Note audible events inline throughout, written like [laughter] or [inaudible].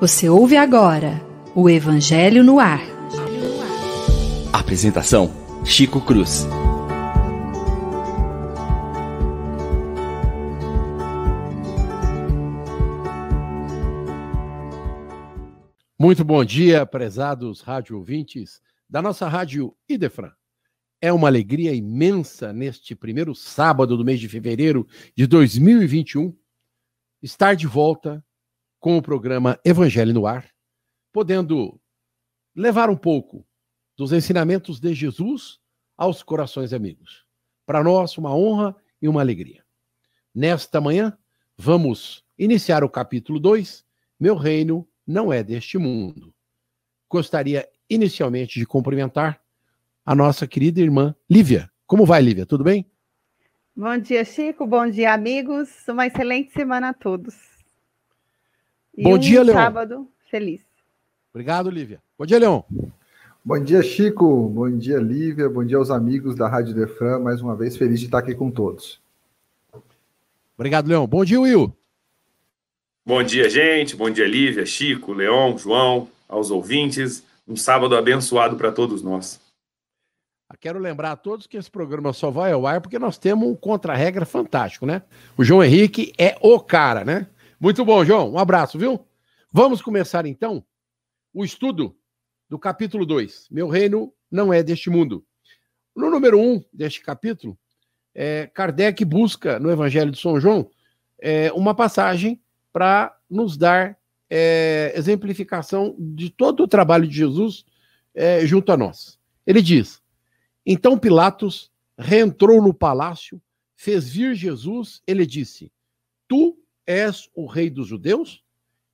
Você ouve agora o Evangelho no Ar. Apresentação: Chico Cruz. Muito bom dia, prezados rádio ouvintes da nossa rádio Idefran. É uma alegria imensa neste primeiro sábado do mês de fevereiro de 2021 estar de volta com o programa Evangelho no Ar, podendo levar um pouco dos ensinamentos de Jesus aos corações amigos. Para nós, uma honra e uma alegria. Nesta manhã, vamos iniciar o capítulo 2, Meu Reino não é deste mundo. Gostaria inicialmente de cumprimentar a nossa querida irmã Lívia. Como vai, Lívia? Tudo bem? Bom dia, Chico. Bom dia, amigos. Uma excelente semana a todos. E Bom um dia, Leon. sábado feliz. Obrigado, Lívia. Bom dia, Leon. Bom dia, Chico. Bom dia, Lívia. Bom dia aos amigos da Rádio Defran. Mais uma vez, feliz de estar aqui com todos. Obrigado, Leon. Bom dia, Will. Bom dia, gente. Bom dia, Lívia, Chico, Leon, João, aos ouvintes. Um sábado abençoado para todos nós. Quero lembrar a todos que esse programa só vai ao ar porque nós temos um contra-regra fantástico, né? O João Henrique é o cara, né? Muito bom, João. Um abraço, viu? Vamos começar então o estudo do capítulo 2. Meu reino não é deste mundo. No número 1 um deste capítulo, é, Kardec busca no Evangelho de São João é, uma passagem para nos dar é, exemplificação de todo o trabalho de Jesus é, junto a nós. Ele diz: então Pilatos reentrou no palácio, fez vir Jesus, ele disse: Tu és o rei dos judeus?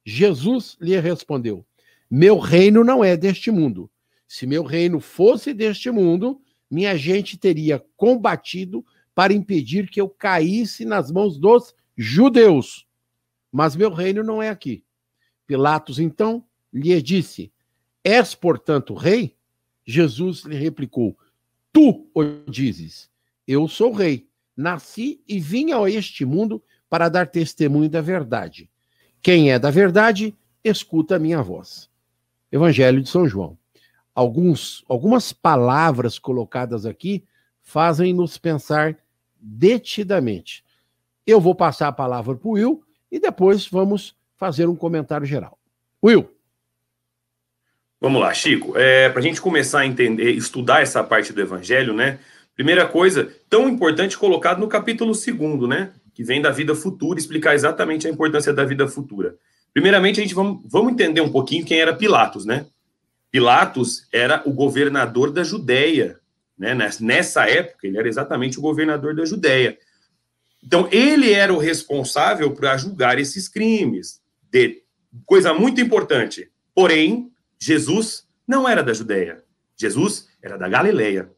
Jesus lhe respondeu: Meu reino não é deste mundo. Se meu reino fosse deste mundo, minha gente teria combatido para impedir que eu caísse nas mãos dos judeus. Mas meu reino não é aqui. Pilatos então lhe disse: És, portanto, rei? Jesus lhe replicou: Tu o dizes: Eu sou rei, nasci e vim a este mundo para dar testemunho da verdade. Quem é da verdade, escuta a minha voz. Evangelho de São João. Alguns, algumas palavras colocadas aqui fazem nos pensar detidamente. Eu vou passar a palavra para o Will e depois vamos fazer um comentário geral. Will. Vamos lá, Chico. É, Para a gente começar a entender, estudar essa parte do Evangelho, né? Primeira coisa, tão importante colocado no capítulo 2, né? Que vem da vida futura, explicar exatamente a importância da vida futura. Primeiramente, a gente vamos, vamos entender um pouquinho quem era Pilatos, né? Pilatos era o governador da Judéia, né? Nessa época, ele era exatamente o governador da Judéia. Então, ele era o responsável para julgar esses crimes. De coisa muito importante. Porém, Jesus não era da Judéia. Jesus era da Galileia.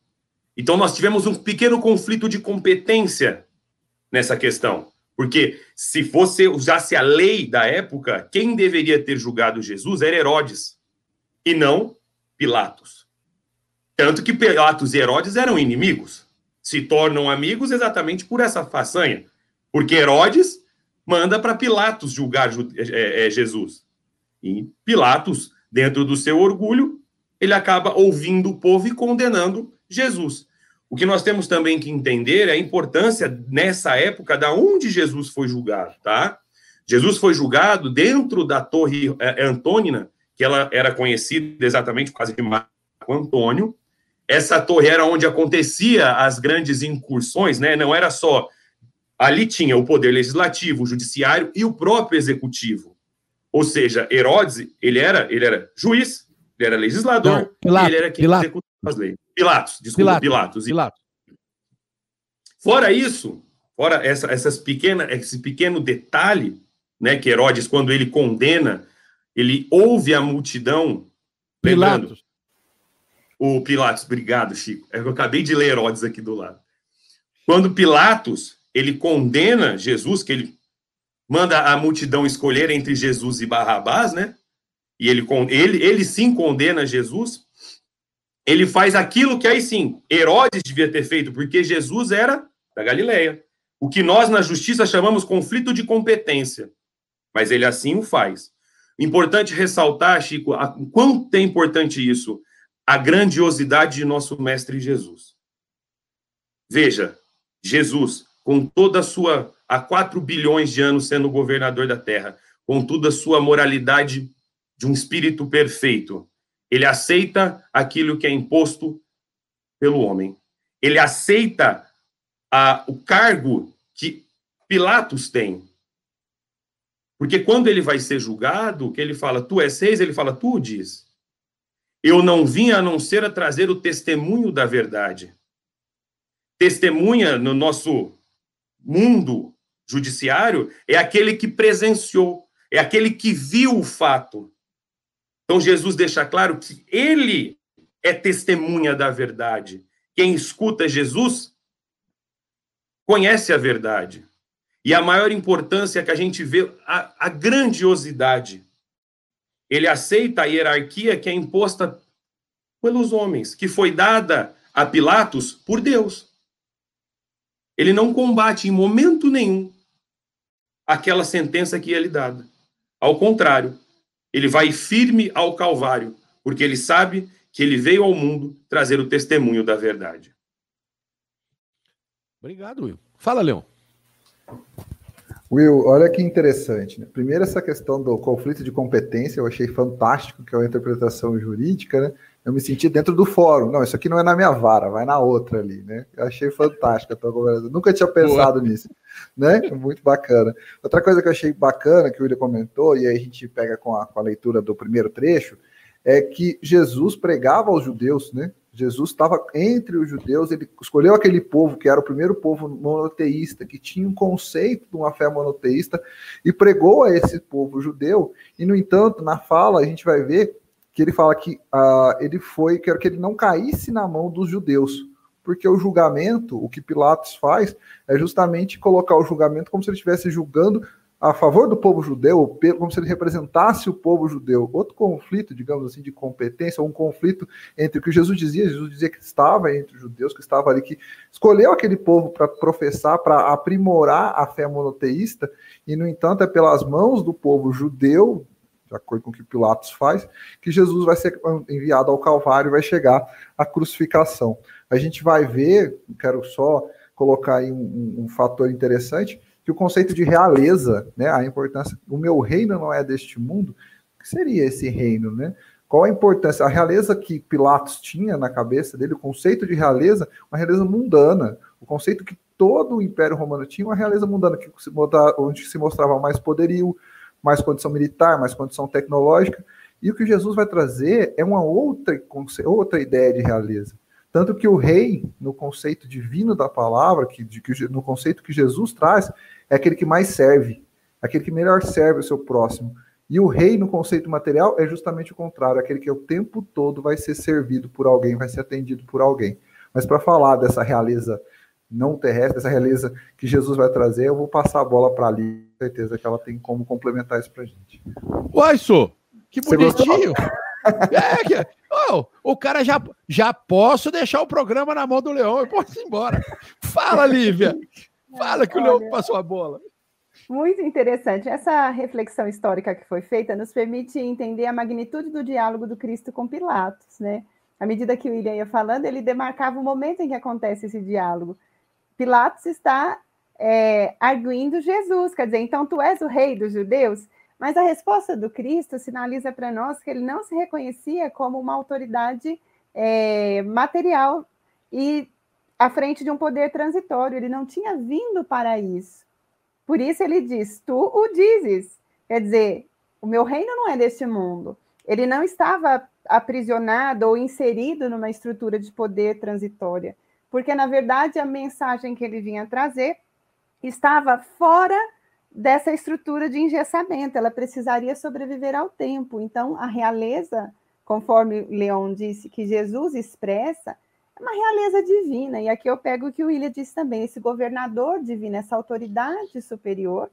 Então nós tivemos um pequeno conflito de competência nessa questão. Porque se fosse usasse a lei da época, quem deveria ter julgado Jesus era Herodes e não Pilatos. Tanto que Pilatos e Herodes eram inimigos. Se tornam amigos exatamente por essa façanha. Porque Herodes manda para Pilatos julgar é, é, Jesus. E Pilatos dentro do seu orgulho, ele acaba ouvindo o povo e condenando Jesus. O que nós temos também que entender é a importância nessa época da onde Jesus foi julgado, tá? Jesus foi julgado dentro da Torre é, Antônina, que ela era conhecida exatamente por causa de Marco Antônio. Essa torre era onde acontecia as grandes incursões, né? Não era só ali tinha o poder legislativo, o judiciário e o próprio executivo. Ou seja, Herodes, ele era, ele era juiz, ele era legislador, Não, Pilato, ele era quem Pilato. executava as leis. Pilatos, desculpa, Pilatos. Pilatos. Fora isso, fora essa, essas pequenas, esse pequeno detalhe, né, que Herodes, quando ele condena, ele ouve a multidão. Pilatos. O Pilatos, obrigado, Chico. É eu acabei de ler Herodes aqui do lado. Quando Pilatos, ele condena Jesus, que ele manda a multidão escolher entre Jesus e Barrabás, né? E ele, ele, ele sim condena Jesus. Ele faz aquilo que aí sim Herodes devia ter feito, porque Jesus era da Galileia. O que nós na justiça chamamos conflito de competência. Mas ele assim o faz. Importante ressaltar, Chico, a, quanto é importante isso, a grandiosidade de nosso Mestre Jesus. Veja, Jesus, com toda a sua, há 4 bilhões de anos sendo governador da Terra, com toda a sua moralidade de um espírito perfeito, ele aceita aquilo que é imposto pelo homem. Ele aceita a, o cargo que Pilatos tem. Porque quando ele vai ser julgado, que ele fala, tu és reis, ele fala, tu diz. Eu não vim a não ser a trazer o testemunho da verdade. Testemunha no nosso mundo judiciário é aquele que presenciou, é aquele que viu o fato. Então Jesus deixa claro que ele é testemunha da verdade. Quem escuta Jesus conhece a verdade. E a maior importância é que a gente vê a, a grandiosidade. Ele aceita a hierarquia que é imposta pelos homens, que foi dada a Pilatos por Deus. Ele não combate em momento nenhum aquela sentença que ia lhe dada. Ao contrário, ele vai firme ao Calvário, porque ele sabe que ele veio ao mundo trazer o testemunho da verdade. Obrigado, Will. Fala, Leão. Will, olha que interessante. Né? Primeiro, essa questão do conflito de competência, eu achei fantástico, que é uma interpretação jurídica, né? Eu me senti dentro do fórum. Não, isso aqui não é na minha vara, vai na outra ali, né? Eu achei fantástica a tua conversa. Nunca tinha pensado Boa. nisso, [laughs] né? Muito bacana. Outra coisa que eu achei bacana, que o William comentou, e aí a gente pega com a, com a leitura do primeiro trecho, é que Jesus pregava aos judeus, né? Jesus estava entre os judeus, ele escolheu aquele povo que era o primeiro povo monoteísta, que tinha um conceito de uma fé monoteísta, e pregou a esse povo judeu. E, no entanto, na fala, a gente vai ver que ele fala que uh, ele foi, quero que ele não caísse na mão dos judeus, porque o julgamento, o que Pilatos faz, é justamente colocar o julgamento como se ele estivesse julgando a favor do povo judeu, como se ele representasse o povo judeu. Outro conflito, digamos assim, de competência, um conflito entre o que Jesus dizia, Jesus dizia que estava entre os judeus, que estava ali, que escolheu aquele povo para professar, para aprimorar a fé monoteísta, e, no entanto, é pelas mãos do povo judeu, de acordo com o que Pilatos faz, que Jesus vai ser enviado ao Calvário e vai chegar à crucificação. A gente vai ver, quero só colocar aí um, um, um fator interessante, que o conceito de realeza, né, a importância, o meu reino não é deste mundo, o que seria esse reino, né? Qual a importância? A realeza que Pilatos tinha na cabeça dele, o conceito de realeza, uma realeza mundana, o conceito que todo o Império Romano tinha, uma realeza mundana, que se, onde se mostrava mais poderio, mais condição militar, mais condição tecnológica, e o que Jesus vai trazer é uma outra, outra ideia de realeza. Tanto que o rei, no conceito divino da palavra, que, de, que, no conceito que Jesus traz, é aquele que mais serve, aquele que melhor serve o seu próximo. E o rei, no conceito material, é justamente o contrário, aquele que o tempo todo vai ser servido por alguém, vai ser atendido por alguém. Mas para falar dessa realeza não terrestre, dessa realeza que Jesus vai trazer, eu vou passar a bola para ali, com certeza que ela tem como complementar isso para a gente. Uai, Sô, que bonitinho! É, que, oh, o cara já, já posso deixar o programa na mão do Leão, eu posso ir embora. Fala, Lívia. Fala que o Leão passou a bola. Muito interessante. Essa reflexão histórica que foi feita nos permite entender a magnitude do diálogo do Cristo com Pilatos, né? À medida que o William ia falando, ele demarcava o momento em que acontece esse diálogo. Pilatos está é, arguindo Jesus, quer dizer, então tu és o rei dos judeus? Mas a resposta do Cristo sinaliza para nós que ele não se reconhecia como uma autoridade é, material e à frente de um poder transitório, ele não tinha vindo para isso. Por isso ele diz: Tu o dizes. Quer dizer, o meu reino não é deste mundo. Ele não estava aprisionado ou inserido numa estrutura de poder transitória, porque na verdade a mensagem que ele vinha trazer estava fora dessa estrutura de engessamento, ela precisaria sobreviver ao tempo. Então, a realeza, conforme Leon disse, que Jesus expressa, é uma realeza divina. E aqui eu pego o que o William disse também: esse governador divino, essa autoridade superior,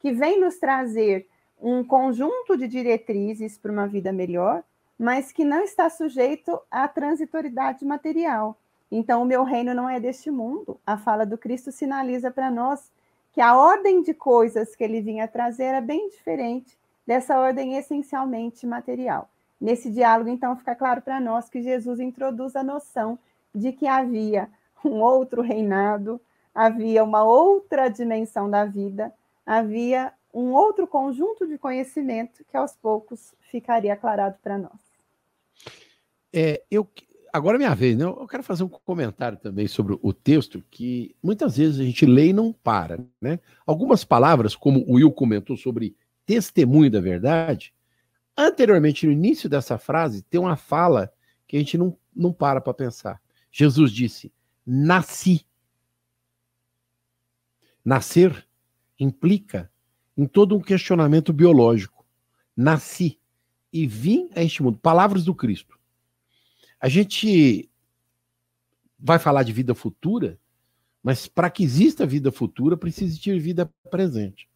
que vem nos trazer um conjunto de diretrizes para uma vida melhor, mas que não está sujeito à transitoriedade material. Então, o meu reino não é deste mundo. A fala do Cristo sinaliza para nós que a ordem de coisas que ele vinha trazer era bem diferente dessa ordem essencialmente material. Nesse diálogo, então, fica claro para nós que Jesus introduz a noção de que havia um outro reinado, havia uma outra dimensão da vida, havia um outro conjunto de conhecimento que aos poucos ficaria aclarado para nós. É, eu, agora é minha vez, né? Eu quero fazer um comentário também sobre o texto que muitas vezes a gente lê e não para, né? Algumas palavras, como o Will comentou sobre testemunho da verdade, anteriormente, no início dessa frase, tem uma fala que a gente não, não para para pensar. Jesus disse: Nasci. Nascer implica em todo um questionamento biológico. Nasci e vim a este mundo. Palavras do Cristo. A gente vai falar de vida futura, mas para que exista vida futura, precisa existir vida presente.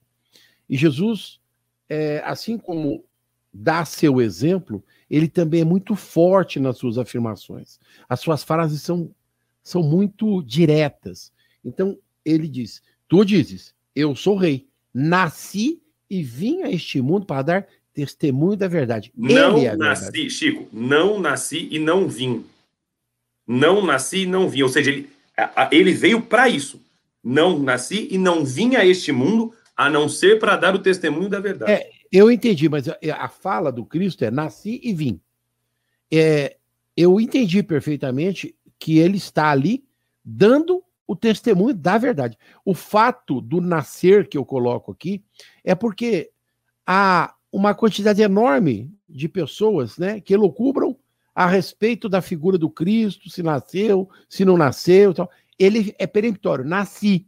E Jesus, é, assim como dá seu exemplo, ele também é muito forte nas suas afirmações. As suas frases são, são muito diretas. Então, ele diz: Tu dizes, eu sou rei, nasci e vim a este mundo para dar testemunho da verdade. Não é nasci, verdade. Chico, não nasci e não vim. Não nasci e não vim. Ou seja, ele, ele veio para isso. Não nasci e não vim a este mundo a não ser para dar o testemunho da verdade. É, eu entendi, mas a, fala do Cristo é nasci e vim. É, eu entendi perfeitamente que ele está ali dando o testemunho da verdade. O fato do nascer que eu coloco aqui é porque a uma quantidade enorme de pessoas né, que elocubram a respeito da figura do Cristo, se nasceu, se não nasceu. Tal. Ele é peremptório, nasci.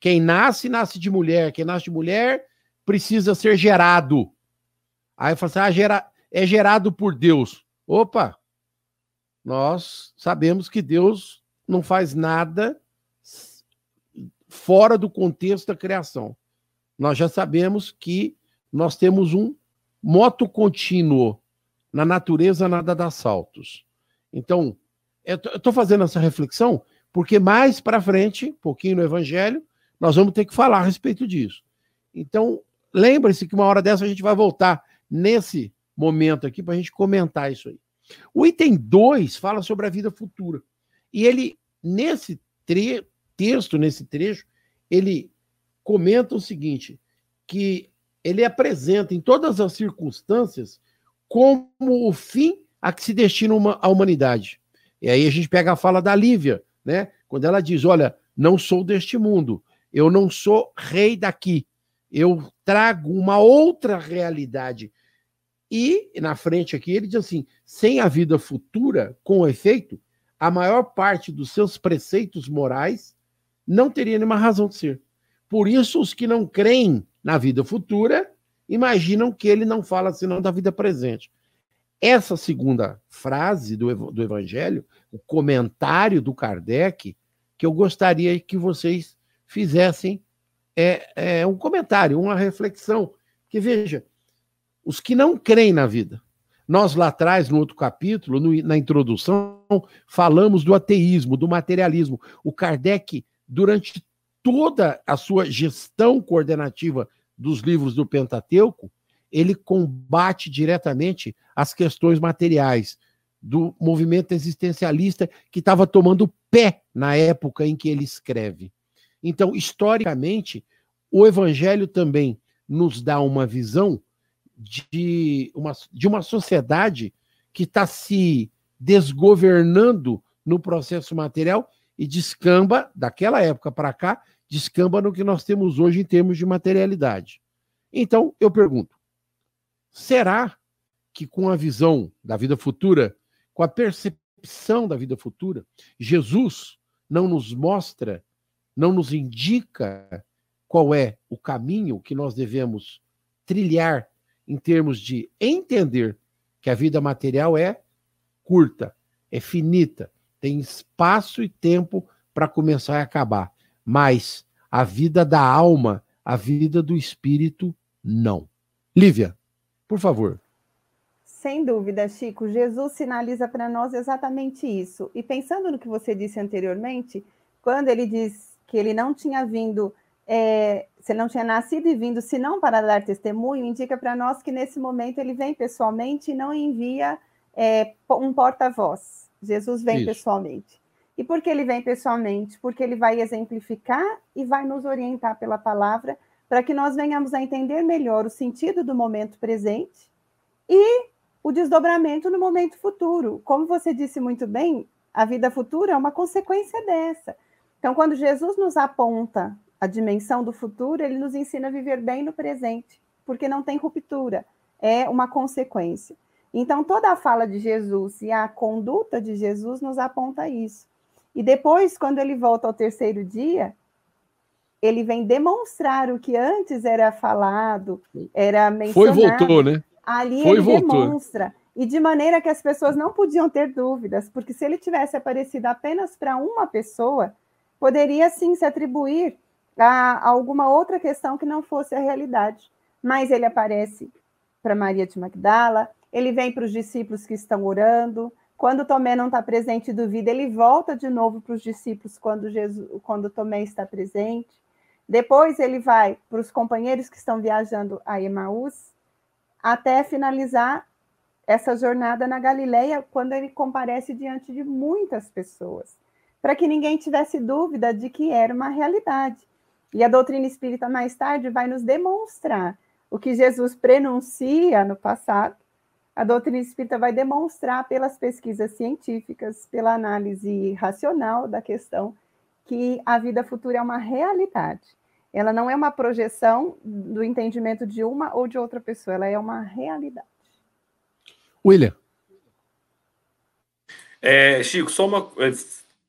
Quem nasce, nasce de mulher. Quem nasce de mulher precisa ser gerado. Aí fala assim: ah, gera, é gerado por Deus. Opa! Nós sabemos que Deus não faz nada fora do contexto da criação. Nós já sabemos que nós temos um moto contínuo na natureza nada dá saltos. Então, eu estou fazendo essa reflexão porque mais para frente, um pouquinho no Evangelho, nós vamos ter que falar a respeito disso. Então, lembre-se que uma hora dessa a gente vai voltar nesse momento aqui para a gente comentar isso aí. O item 2 fala sobre a vida futura. E ele, nesse texto, nesse trecho, ele comenta o seguinte: que ele apresenta em todas as circunstâncias como o fim a que se destina uma, a humanidade. E aí a gente pega a fala da Lívia, né? Quando ela diz: Olha, não sou deste mundo, eu não sou rei daqui, eu trago uma outra realidade. E na frente aqui ele diz assim: sem a vida futura, com efeito, a maior parte dos seus preceitos morais não teria nenhuma razão de ser. Por isso, os que não creem na vida futura, imaginam que ele não fala senão da vida presente. Essa segunda frase do, do Evangelho, o comentário do Kardec, que eu gostaria que vocês fizessem é, é um comentário, uma reflexão. Que veja, os que não creem na vida. Nós lá atrás, no outro capítulo, no, na introdução, falamos do ateísmo, do materialismo. O Kardec, durante toda a sua gestão coordenativa dos livros do Pentateuco, ele combate diretamente as questões materiais do movimento existencialista que estava tomando pé na época em que ele escreve. Então, historicamente, o Evangelho também nos dá uma visão de uma, de uma sociedade que está se desgovernando no processo material e descamba, daquela época para cá, descamba no que nós temos hoje em termos de materialidade. Então, eu pergunto: será que com a visão da vida futura, com a percepção da vida futura, Jesus não nos mostra, não nos indica qual é o caminho que nós devemos trilhar em termos de entender que a vida material é curta, é finita, tem espaço e tempo para começar e acabar mas a vida da alma, a vida do espírito, não. Lívia, por favor. Sem dúvida, Chico. Jesus sinaliza para nós exatamente isso. E pensando no que você disse anteriormente, quando ele diz que ele não tinha vindo, é, se não tinha nascido e vindo, senão para dar testemunho, indica para nós que nesse momento ele vem pessoalmente e não envia é, um porta-voz. Jesus vem isso. pessoalmente. E por que ele vem pessoalmente? Porque ele vai exemplificar e vai nos orientar pela palavra para que nós venhamos a entender melhor o sentido do momento presente e o desdobramento no momento futuro. Como você disse muito bem, a vida futura é uma consequência dessa. Então, quando Jesus nos aponta a dimensão do futuro, ele nos ensina a viver bem no presente, porque não tem ruptura, é uma consequência. Então, toda a fala de Jesus e a conduta de Jesus nos aponta isso. E depois, quando ele volta ao terceiro dia, ele vem demonstrar o que antes era falado, era mencionado. Foi voltou, né? Ali Foi, ele voltou. demonstra. E de maneira que as pessoas não podiam ter dúvidas, porque se ele tivesse aparecido apenas para uma pessoa, poderia sim se atribuir a alguma outra questão que não fosse a realidade. Mas ele aparece para Maria de Magdala, ele vem para os discípulos que estão orando. Quando Tomé não está presente e duvida, ele volta de novo para os discípulos quando, Jesus, quando Tomé está presente. Depois ele vai para os companheiros que estão viajando a Emaús até finalizar essa jornada na Galileia, quando ele comparece diante de muitas pessoas, para que ninguém tivesse dúvida de que era uma realidade. E a doutrina espírita, mais tarde, vai nos demonstrar o que Jesus prenuncia no passado, a doutrina espírita vai demonstrar pelas pesquisas científicas, pela análise racional da questão, que a vida futura é uma realidade. Ela não é uma projeção do entendimento de uma ou de outra pessoa, ela é uma realidade. William. É, Chico, só uma. É,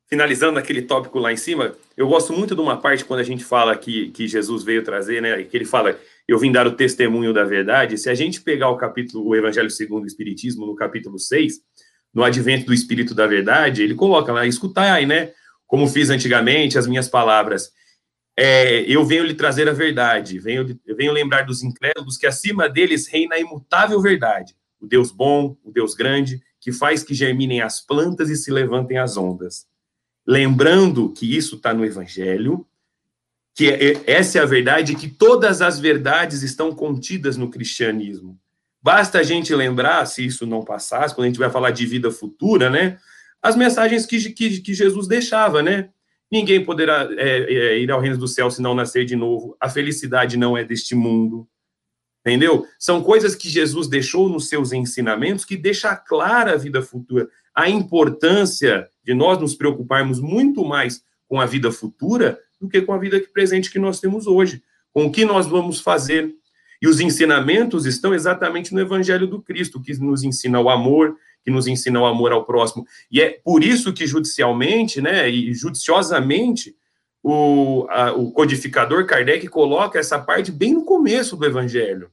finalizando aquele tópico lá em cima, eu gosto muito de uma parte quando a gente fala que, que Jesus veio trazer, né? Que ele fala, eu vim dar o testemunho da verdade. Se a gente pegar o capítulo, o Evangelho segundo o Espiritismo, no capítulo 6, no advento do Espírito da Verdade, ele coloca lá, escutai, né? Como fiz antigamente, as minhas palavras é, eu venho lhe trazer a verdade, venho, eu venho lembrar dos incrédulos que acima deles reina a imutável verdade, o Deus bom, o Deus grande, que faz que germinem as plantas e se levantem as ondas. Lembrando que isso está no Evangelho, que é, é, essa é a verdade, que todas as verdades estão contidas no cristianismo. Basta a gente lembrar, se isso não passasse, quando a gente vai falar de vida futura, né? As mensagens que, que, que Jesus deixava, né? Ninguém poderá é, é, ir ao reino do céu se não nascer de novo. A felicidade não é deste mundo. Entendeu? São coisas que Jesus deixou nos seus ensinamentos que deixa clara a vida futura, a importância de nós nos preocuparmos muito mais com a vida futura do que com a vida presente que nós temos hoje, com o que nós vamos fazer. E os ensinamentos estão exatamente no Evangelho do Cristo, que nos ensina o amor, que nos ensina o amor ao próximo. E é por isso que judicialmente, né, e judiciosamente, o, a, o codificador Kardec coloca essa parte bem no começo do Evangelho.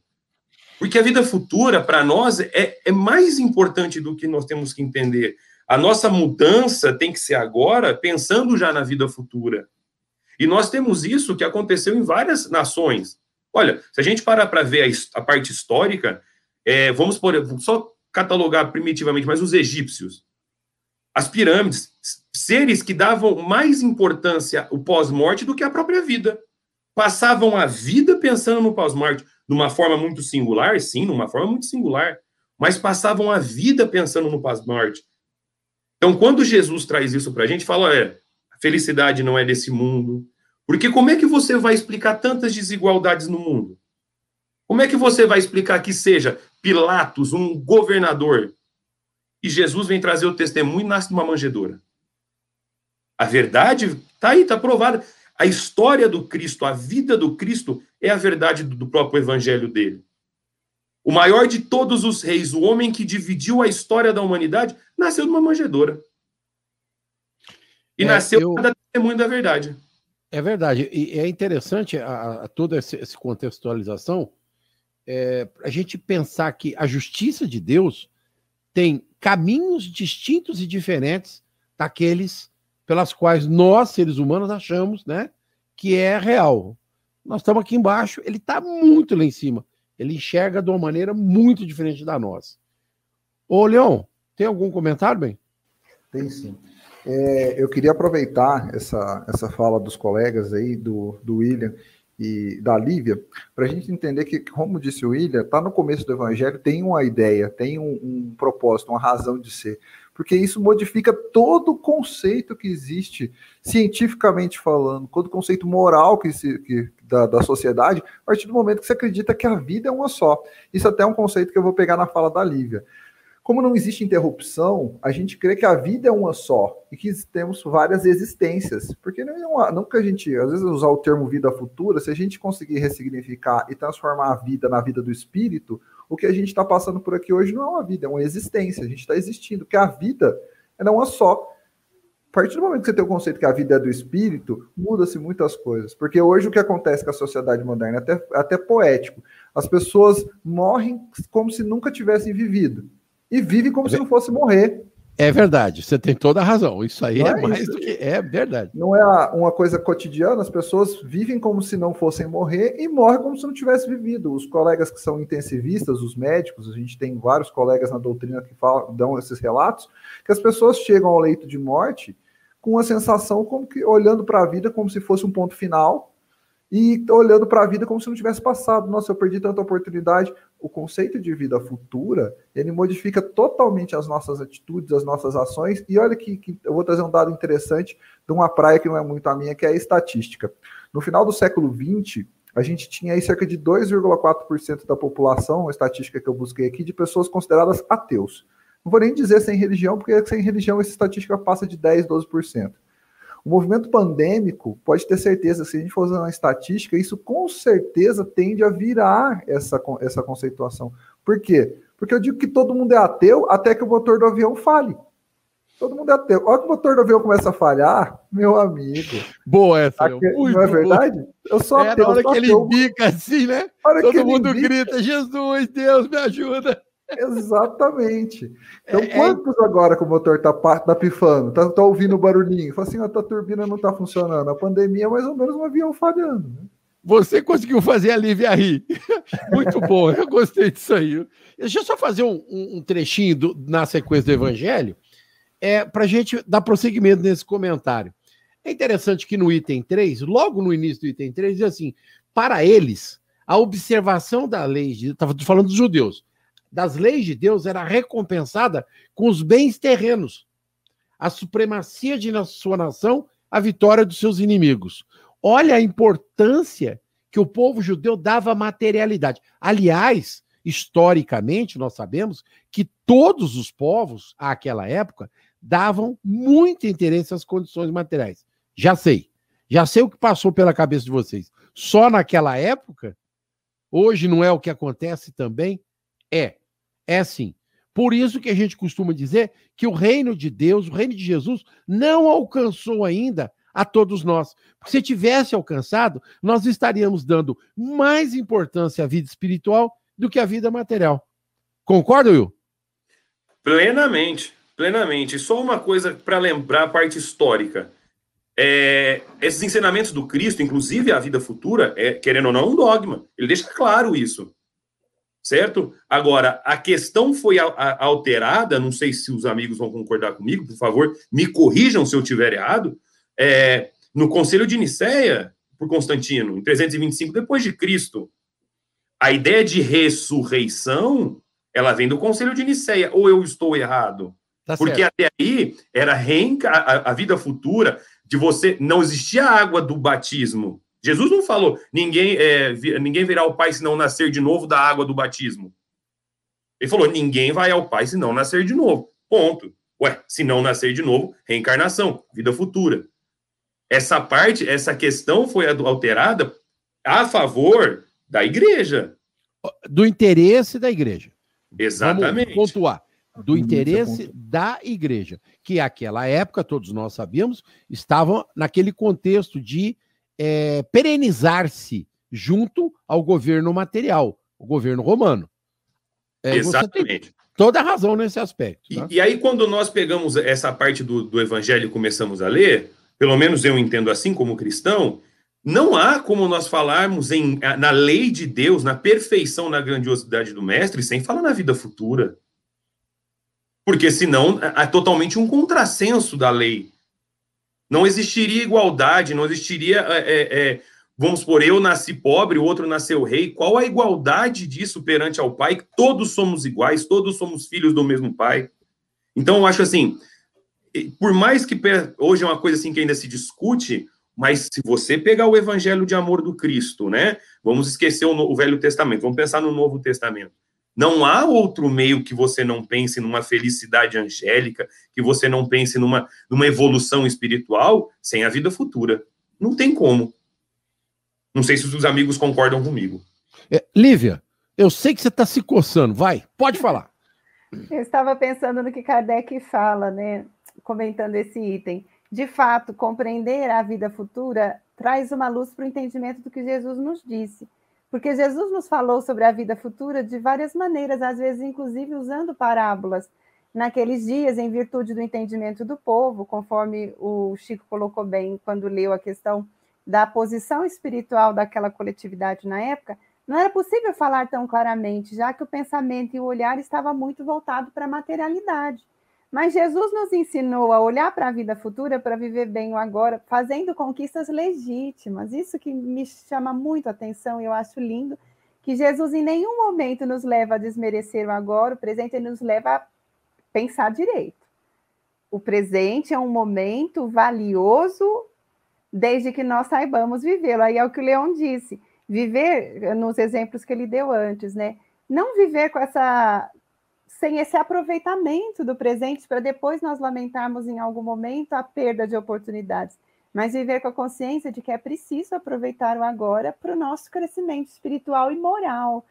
Porque a vida futura, para nós, é, é mais importante do que nós temos que entender. A nossa mudança tem que ser agora, pensando já na vida futura. E nós temos isso que aconteceu em várias nações. Olha, se a gente parar para ver a, a, parte histórica, é, vamos por só catalogar primitivamente, mas os egípcios, as pirâmides, seres que davam mais importância ao pós-morte do que a própria vida. Passavam a vida pensando no pós-morte, de uma forma muito singular, sim, numa forma muito singular, mas passavam a vida pensando no pós-morte. Então, quando Jesus traz isso para a gente, fala, é, felicidade não é desse mundo. Porque como é que você vai explicar tantas desigualdades no mundo? Como é que você vai explicar que seja Pilatos, um governador, e Jesus vem trazer o testemunho e nasce numa manjedoura? A verdade está aí, está provada. A história do Cristo, a vida do Cristo é a verdade do próprio evangelho dele. O maior de todos os reis, o homem que dividiu a história da humanidade, nasceu numa manjedoura. E é, nasceu eu... para testemunho da verdade. É verdade. E é interessante a, a toda essa contextualização, é, a gente pensar que a justiça de Deus tem caminhos distintos e diferentes daqueles pelas quais nós, seres humanos, achamos né, que é real. Nós estamos aqui embaixo, ele está muito lá em cima. Ele enxerga de uma maneira muito diferente da nossa. Ô, Leon, tem algum comentário, bem? Tem sim. É, eu queria aproveitar essa, essa fala dos colegas aí, do, do William e da Lívia, para a gente entender que, como disse o William, está no começo do Evangelho, tem uma ideia, tem um, um, propósito, uma razão de ser, porque isso modifica todo o conceito que existe, cientificamente falando, todo o conceito moral que, se, que da, da sociedade, a partir do momento que você acredita que a vida é uma só. Isso até é um conceito que eu vou pegar na fala da Lívia. Como não existe interrupção, a gente crê que a vida é uma só e que temos várias existências. Porque não, é uma, a gente, às vezes, usar o termo vida futura, se a gente conseguir ressignificar e transformar a vida na vida do espírito, o que a gente está passando por aqui hoje não é uma vida, é uma existência. A gente está existindo, que a vida é uma só. A partir do momento que você tem o conceito que a vida é do espírito, muda-se muitas coisas. Porque hoje o que acontece com a sociedade moderna é até, é até poético. As pessoas morrem como se nunca tivessem vivido e vive como é se não fosse morrer. É verdade, você tem toda a razão. Isso aí é, é, mais isso. do que. É verdade. Não é uma coisa cotidiana, as pessoas vivem como se não fossem morrer e morrem como se não tivessem vivido. Os colegas que são intensivistas, os médicos, a gente tem vários colegas na doutrina que falam, dão esses relatos, que as pessoas chegam ao leito de morte com uma sensação como que olhando para a vida como se fosse um ponto final e olhando para a vida como se não tivesse passado. Nossa, eu perdi tanta oportunidade. O conceito de vida futura, ele modifica totalmente as nossas atitudes, as nossas ações. E olha que, que, eu vou trazer um dado interessante de uma praia que não é muito a minha, que é a estatística. No final do século XX, a gente tinha aí cerca de 2,4% da população, a estatística que eu busquei aqui, de pessoas consideradas ateus. Não vou nem dizer sem religião, porque sem religião essa estatística passa de 10, 12%. O movimento pandêmico, pode ter certeza, se a gente for usar uma estatística, isso com certeza tende a virar essa, essa conceituação. Por quê? Porque eu digo que todo mundo é ateu até que o motor do avião fale. Todo mundo é ateu. Olha que o motor do avião começa a falhar, meu amigo. Boa essa, Aqui, Não é verdade? Eu sou ateu. É na hora que ateu. ele bica assim, né? Todo mundo grita, Jesus, Deus, me ajuda. Exatamente. Então, é, é, quantos é... agora que o motor tá, tá pifando, tá, tá ouvindo o barulhinho? Fala assim, a tua turbina não tá funcionando. A pandemia é mais ou menos um avião falhando. Né? Você conseguiu fazer a Lívia rir. [laughs] Muito bom, eu gostei disso aí. Deixa eu só fazer um, um trechinho do, na sequência do Evangelho, é, para a gente dar prosseguimento nesse comentário. É interessante que no item 3, logo no início do item 3, diz assim: para eles, a observação da lei, estava falando dos judeus, das leis de Deus era recompensada com os bens terrenos, a supremacia de sua nação, a vitória dos seus inimigos. Olha a importância que o povo judeu dava à materialidade. Aliás, historicamente, nós sabemos que todos os povos, àquela época, davam muito interesse às condições materiais. Já sei. Já sei o que passou pela cabeça de vocês. Só naquela época, hoje não é o que acontece também? É, é sim. Por isso que a gente costuma dizer que o reino de Deus, o reino de Jesus, não alcançou ainda a todos nós. Porque se tivesse alcançado, nós estaríamos dando mais importância à vida espiritual do que à vida material. Concorda, Will? Plenamente, plenamente. Só uma coisa para lembrar a parte histórica. É, esses ensinamentos do Cristo, inclusive a vida futura, é, querendo ou não, um dogma. Ele deixa claro isso certo? Agora, a questão foi alterada, não sei se os amigos vão concordar comigo, por favor, me corrijam se eu estiver errado, é, no Conselho de Nicéia, por Constantino, em 325 depois de Cristo. A ideia de ressurreição, ela vem do Conselho de Nicéia, ou eu estou errado? Tá Porque certo. até aí era reenca a, a vida futura de você não existia a água do batismo, Jesus não falou, ninguém, é, ninguém virá ao Pai se não nascer de novo da água do batismo. Ele falou, ninguém vai ao Pai se não nascer de novo. Ponto. Ué, se não nascer de novo, reencarnação, vida futura. Essa parte, essa questão foi alterada a favor da igreja. Do interesse da igreja. Exatamente. Vamos pontuar. Do interesse da igreja. Que aquela época, todos nós sabíamos, estavam naquele contexto de é, perenizar-se junto ao governo material, o governo romano. É, Exatamente. toda a razão nesse aspecto. Né? E, e, aí, quando nós pegamos essa parte do, do evangelho e começamos a ler, pelo menos eu entendo assim como cristão, não há como nós falarmos em, na lei de Deus, na perfeição, na grandiosidade do Mestre, sem falar na vida futura. Porque senão é, é totalmente um contrassenso da lei. Não existiria igualdade, não existiria. É, é, é vamos por eu nasci pobre, o outro nasceu rei. Qual a igualdade disso perante ao pai? Todos somos iguais, todos somos filhos do mesmo pai. Então, eu acho assim, por mais que hoje é uma coisa assim que ainda se discute, mas se você pegar o evangelho de amor do Cristo, né? Vamos esquecer o, o Velho Testamento, vamos pensar no Novo Testamento. Não há outro meio que você não pense numa felicidade angélica, que você não pense numa, numa evolução espiritual sem a vida futura. Não tem como. Não sei se os amigos concordam comigo. É, Lívia, eu sei que você está se coçando. Vai, pode falar. Eu estava pensando no que Kardec fala, né? Comentando esse item de fato, compreender a vida futura traz uma luz para o entendimento do que Jesus nos disse. Porque Jesus nos falou sobre a vida futura de várias maneiras, às vezes, inclusive, usando parábolas. Naqueles dias, em virtude do entendimento do povo, conforme o Chico colocou bem quando leu a questão da posição espiritual daquela coletividade na época, não era possível falar tão claramente, já que o pensamento e o olhar estava muito voltado para a materialidade. Mas Jesus nos ensinou a olhar para a vida futura para viver bem o agora, fazendo conquistas legítimas. Isso que me chama muito a atenção e eu acho lindo, que Jesus em nenhum momento nos leva a desmerecer o agora, o presente ele nos leva a pensar direito. O presente é um momento valioso desde que nós saibamos vivê-lo. Aí é o que o Leão disse, viver nos exemplos que ele deu antes, né? Não viver com essa sem esse aproveitamento do presente para depois nós lamentarmos em algum momento a perda de oportunidades, mas viver com a consciência de que é preciso aproveitar o agora para o nosso crescimento espiritual e moral.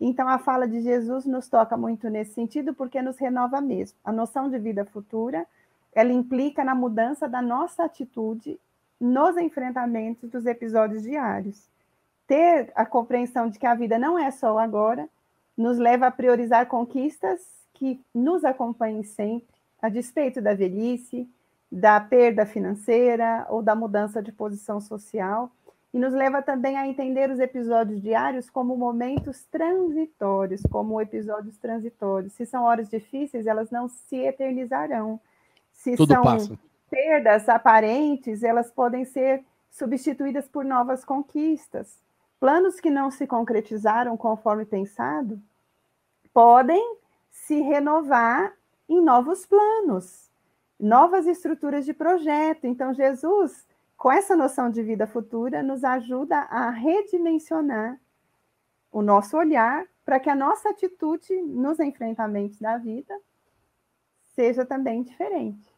Então, a fala de Jesus nos toca muito nesse sentido, porque nos renova mesmo. A noção de vida futura, ela implica na mudança da nossa atitude nos enfrentamentos dos episódios diários. Ter a compreensão de que a vida não é só o agora, nos leva a priorizar conquistas que nos acompanhem sempre, a despeito da velhice, da perda financeira ou da mudança de posição social, e nos leva também a entender os episódios diários como momentos transitórios, como episódios transitórios. Se são horas difíceis, elas não se eternizarão. Se Tudo são passa. perdas aparentes, elas podem ser substituídas por novas conquistas. Planos que não se concretizaram conforme pensado podem se renovar em novos planos, novas estruturas de projeto. Então, Jesus, com essa noção de vida futura, nos ajuda a redimensionar o nosso olhar para que a nossa atitude nos enfrentamentos da vida seja também diferente.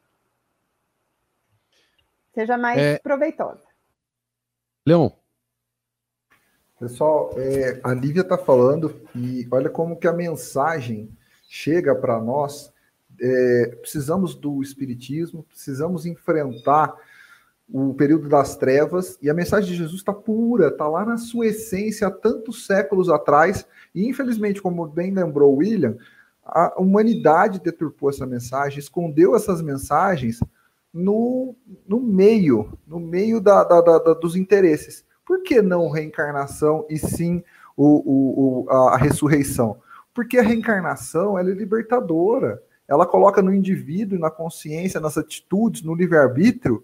Seja mais é... proveitosa. Leon, Pessoal, é, a Lívia está falando e olha como que a mensagem chega para nós. É, precisamos do Espiritismo, precisamos enfrentar o período das trevas e a mensagem de Jesus está pura, está lá na sua essência há tantos séculos atrás e infelizmente, como bem lembrou William, a humanidade deturpou essa mensagem, escondeu essas mensagens no, no meio, no meio da, da, da, dos interesses. Por que não reencarnação e sim o, o, a, a ressurreição? Porque a reencarnação ela é libertadora. Ela coloca no indivíduo, na consciência, nas atitudes, no livre-arbítrio,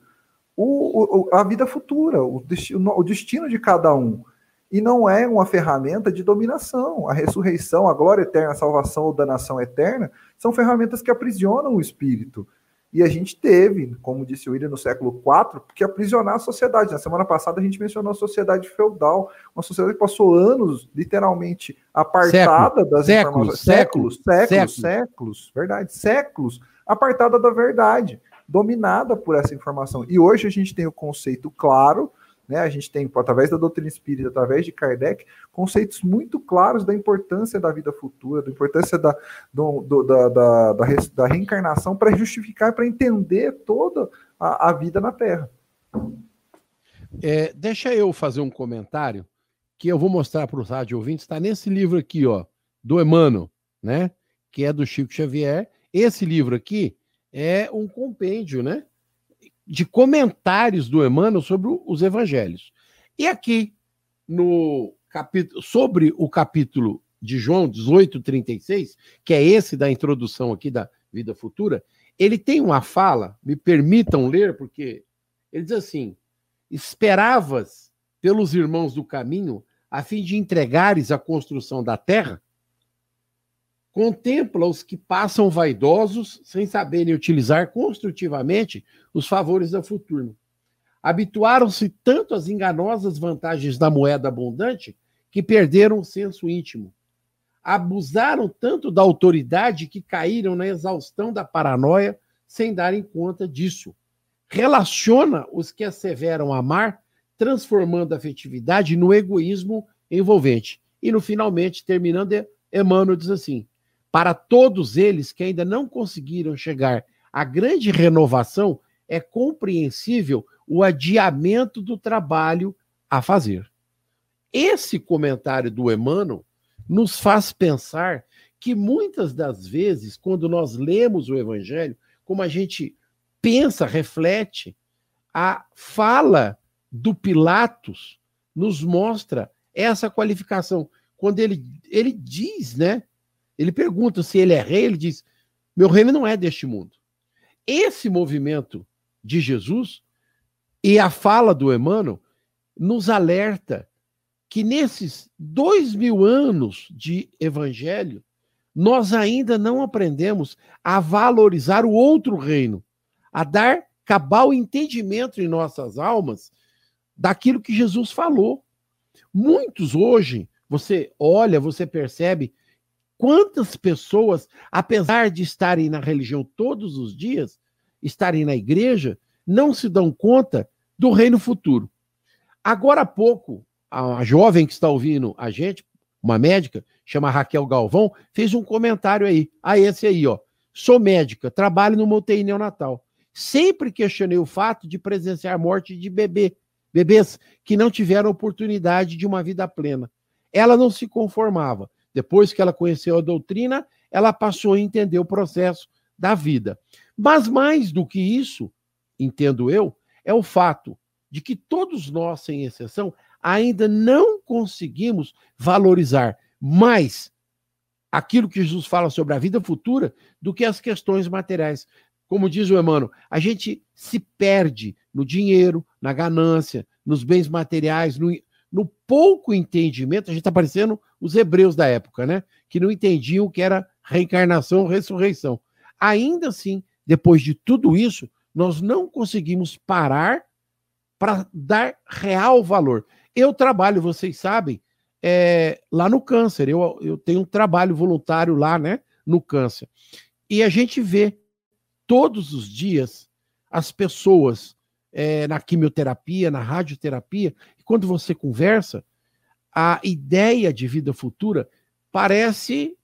o, o, a vida futura, o destino, o destino de cada um. E não é uma ferramenta de dominação. A ressurreição, a glória eterna, a salvação ou danação eterna são ferramentas que aprisionam o espírito. E a gente teve, como disse o William, no século IV, que aprisionar a sociedade. Na semana passada a gente mencionou a sociedade feudal, uma sociedade que passou anos, literalmente, apartada Século, das séculos, informações. Séculos, séculos, séculos, séculos, verdade, séculos, apartada da verdade, dominada por essa informação. E hoje a gente tem o conceito claro né? A gente tem, através da doutrina espírita, através de Kardec, conceitos muito claros da importância da vida futura, da importância da, do, do, da, da, da, da, reencarnação para justificar, para entender toda a, a, vida na Terra. É, deixa eu fazer um comentário que eu vou mostrar para os rádio ouvintes. Está nesse livro aqui, ó, do Emmanuel, né? Que é do Chico Xavier. Esse livro aqui é um compêndio, né? De comentários do Emmanuel sobre os evangelhos. E aqui, no capítulo, sobre o capítulo de João 18, 36, que é esse da introdução aqui da Vida Futura, ele tem uma fala, me permitam ler, porque ele diz assim: Esperavas pelos irmãos do caminho, a fim de entregares a construção da terra? Contempla os que passam vaidosos, sem saberem utilizar construtivamente os favores da fortuna. Habituaram-se tanto às enganosas vantagens da moeda abundante que perderam o senso íntimo abusaram tanto da autoridade que caíram na exaustão da paranoia sem darem conta disso. Relaciona os que asseveram amar, transformando a afetividade no egoísmo envolvente. E no finalmente, terminando, Emmanuel diz assim: para todos eles que ainda não conseguiram chegar à grande renovação, é compreensível o adiamento do trabalho a fazer. Esse comentário do Emmanuel nos faz pensar que muitas das vezes, quando nós lemos o Evangelho, como a gente pensa, reflete, a fala do Pilatos nos mostra essa qualificação. Quando ele, ele diz, né? Ele pergunta se ele é rei, ele diz: Meu reino não é deste mundo. Esse movimento de Jesus e a fala do Emmanuel nos alerta que nesses dois mil anos de evangelho, nós ainda não aprendemos a valorizar o outro reino, a dar cabal entendimento em nossas almas daquilo que Jesus falou. Muitos hoje, você olha, você percebe quantas pessoas, apesar de estarem na religião todos os dias, estarem na igreja, não se dão conta do reino futuro. Agora há pouco, a jovem que está ouvindo a gente, uma médica, chama Raquel Galvão, fez um comentário aí. Ah, esse aí, ó. Sou médica, trabalho no UTI neonatal. Sempre questionei o fato de presenciar morte de bebê, bebês que não tiveram oportunidade de uma vida plena. Ela não se conformava. Depois que ela conheceu a doutrina, ela passou a entender o processo da vida. Mas mais do que isso, entendo eu, é o fato de que todos nós, sem exceção, ainda não conseguimos valorizar mais aquilo que Jesus fala sobre a vida futura do que as questões materiais. Como diz o Emmanuel, a gente se perde no dinheiro, na ganância, nos bens materiais, no, no pouco entendimento. A gente está parecendo os hebreus da época, né? Que não entendiam o que era reencarnação, ressurreição. Ainda assim, depois de tudo isso, nós não conseguimos parar para dar real valor. Eu trabalho, vocês sabem, é, lá no câncer. Eu, eu tenho um trabalho voluntário lá, né, no câncer. E a gente vê todos os dias as pessoas é, na quimioterapia, na radioterapia, quando você conversa, a ideia de vida futura parece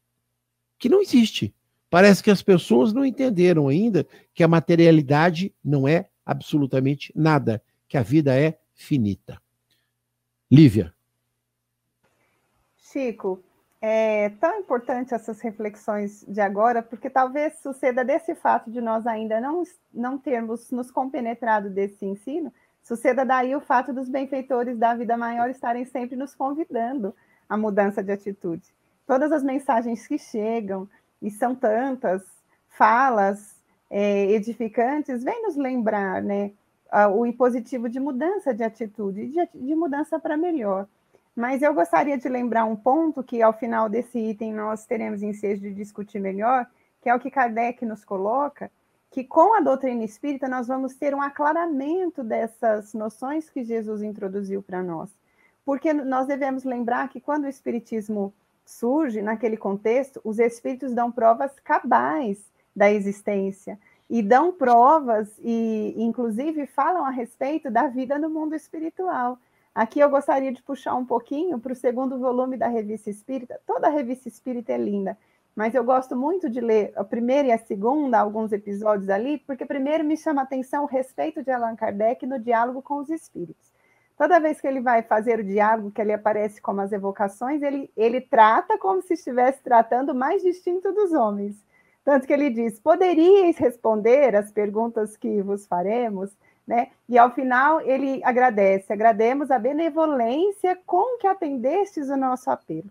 que não existe. Parece que as pessoas não entenderam ainda que a materialidade não é absolutamente nada, que a vida é finita. Lívia. Chico, é tão importante essas reflexões de agora, porque talvez suceda desse fato de nós ainda não, não termos nos compenetrado desse ensino, suceda daí o fato dos benfeitores da vida maior estarem sempre nos convidando à mudança de atitude. Todas as mensagens que chegam, e são tantas, falas é, edificantes, vêm nos lembrar, né? o impositivo de mudança de atitude, de, de mudança para melhor. Mas eu gostaria de lembrar um ponto que, ao final desse item, nós teremos ensejo de discutir melhor, que é o que Kardec nos coloca, que com a doutrina espírita nós vamos ter um aclaramento dessas noções que Jesus introduziu para nós. Porque nós devemos lembrar que quando o espiritismo surge, naquele contexto, os espíritos dão provas cabais da existência e dão provas e, inclusive, falam a respeito da vida no mundo espiritual. Aqui eu gostaria de puxar um pouquinho para o segundo volume da Revista Espírita. Toda a Revista Espírita é linda, mas eu gosto muito de ler a primeira e a segunda, alguns episódios ali, porque primeiro me chama a atenção o respeito de Allan Kardec no diálogo com os espíritos. Toda vez que ele vai fazer o diálogo, que ele aparece como as evocações, ele, ele trata como se estivesse tratando o mais distinto dos homens. Tanto que ele diz: poderíeis responder as perguntas que vos faremos, né? E ao final ele agradece: agradecemos a benevolência com que atendestes o nosso apelo.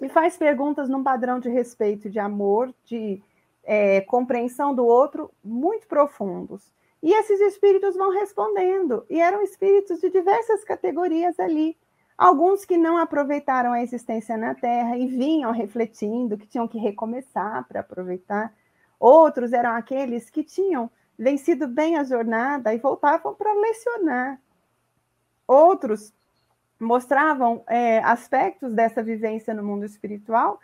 E faz perguntas num padrão de respeito, de amor, de, é, compreensão do outro muito profundos. E esses espíritos vão respondendo, e eram espíritos de diversas categorias ali. Alguns que não aproveitaram a existência na Terra e vinham refletindo que tinham que recomeçar para aproveitar. Outros eram aqueles que tinham vencido bem a jornada e voltavam para lecionar. Outros mostravam é, aspectos dessa vivência no mundo espiritual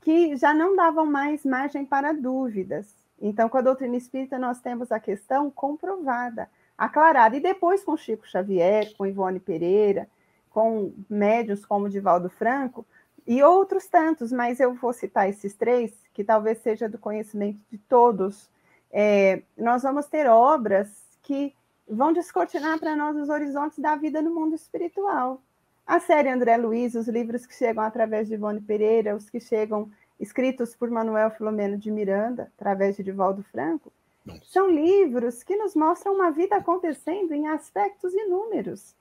que já não davam mais margem para dúvidas. Então, com a doutrina espírita, nós temos a questão comprovada, aclarada. E depois, com Chico Xavier, com Ivone Pereira, com médios como Divaldo Franco, e outros tantos, mas eu vou citar esses três, que talvez seja do conhecimento de todos. É, nós vamos ter obras que vão descortinar para nós os horizontes da vida no mundo espiritual. A série André Luiz, os livros que chegam através de Ivone Pereira, os que chegam escritos por Manuel Filomeno de Miranda, através de Divaldo Franco, Nossa. são livros que nos mostram uma vida acontecendo em aspectos inúmeros,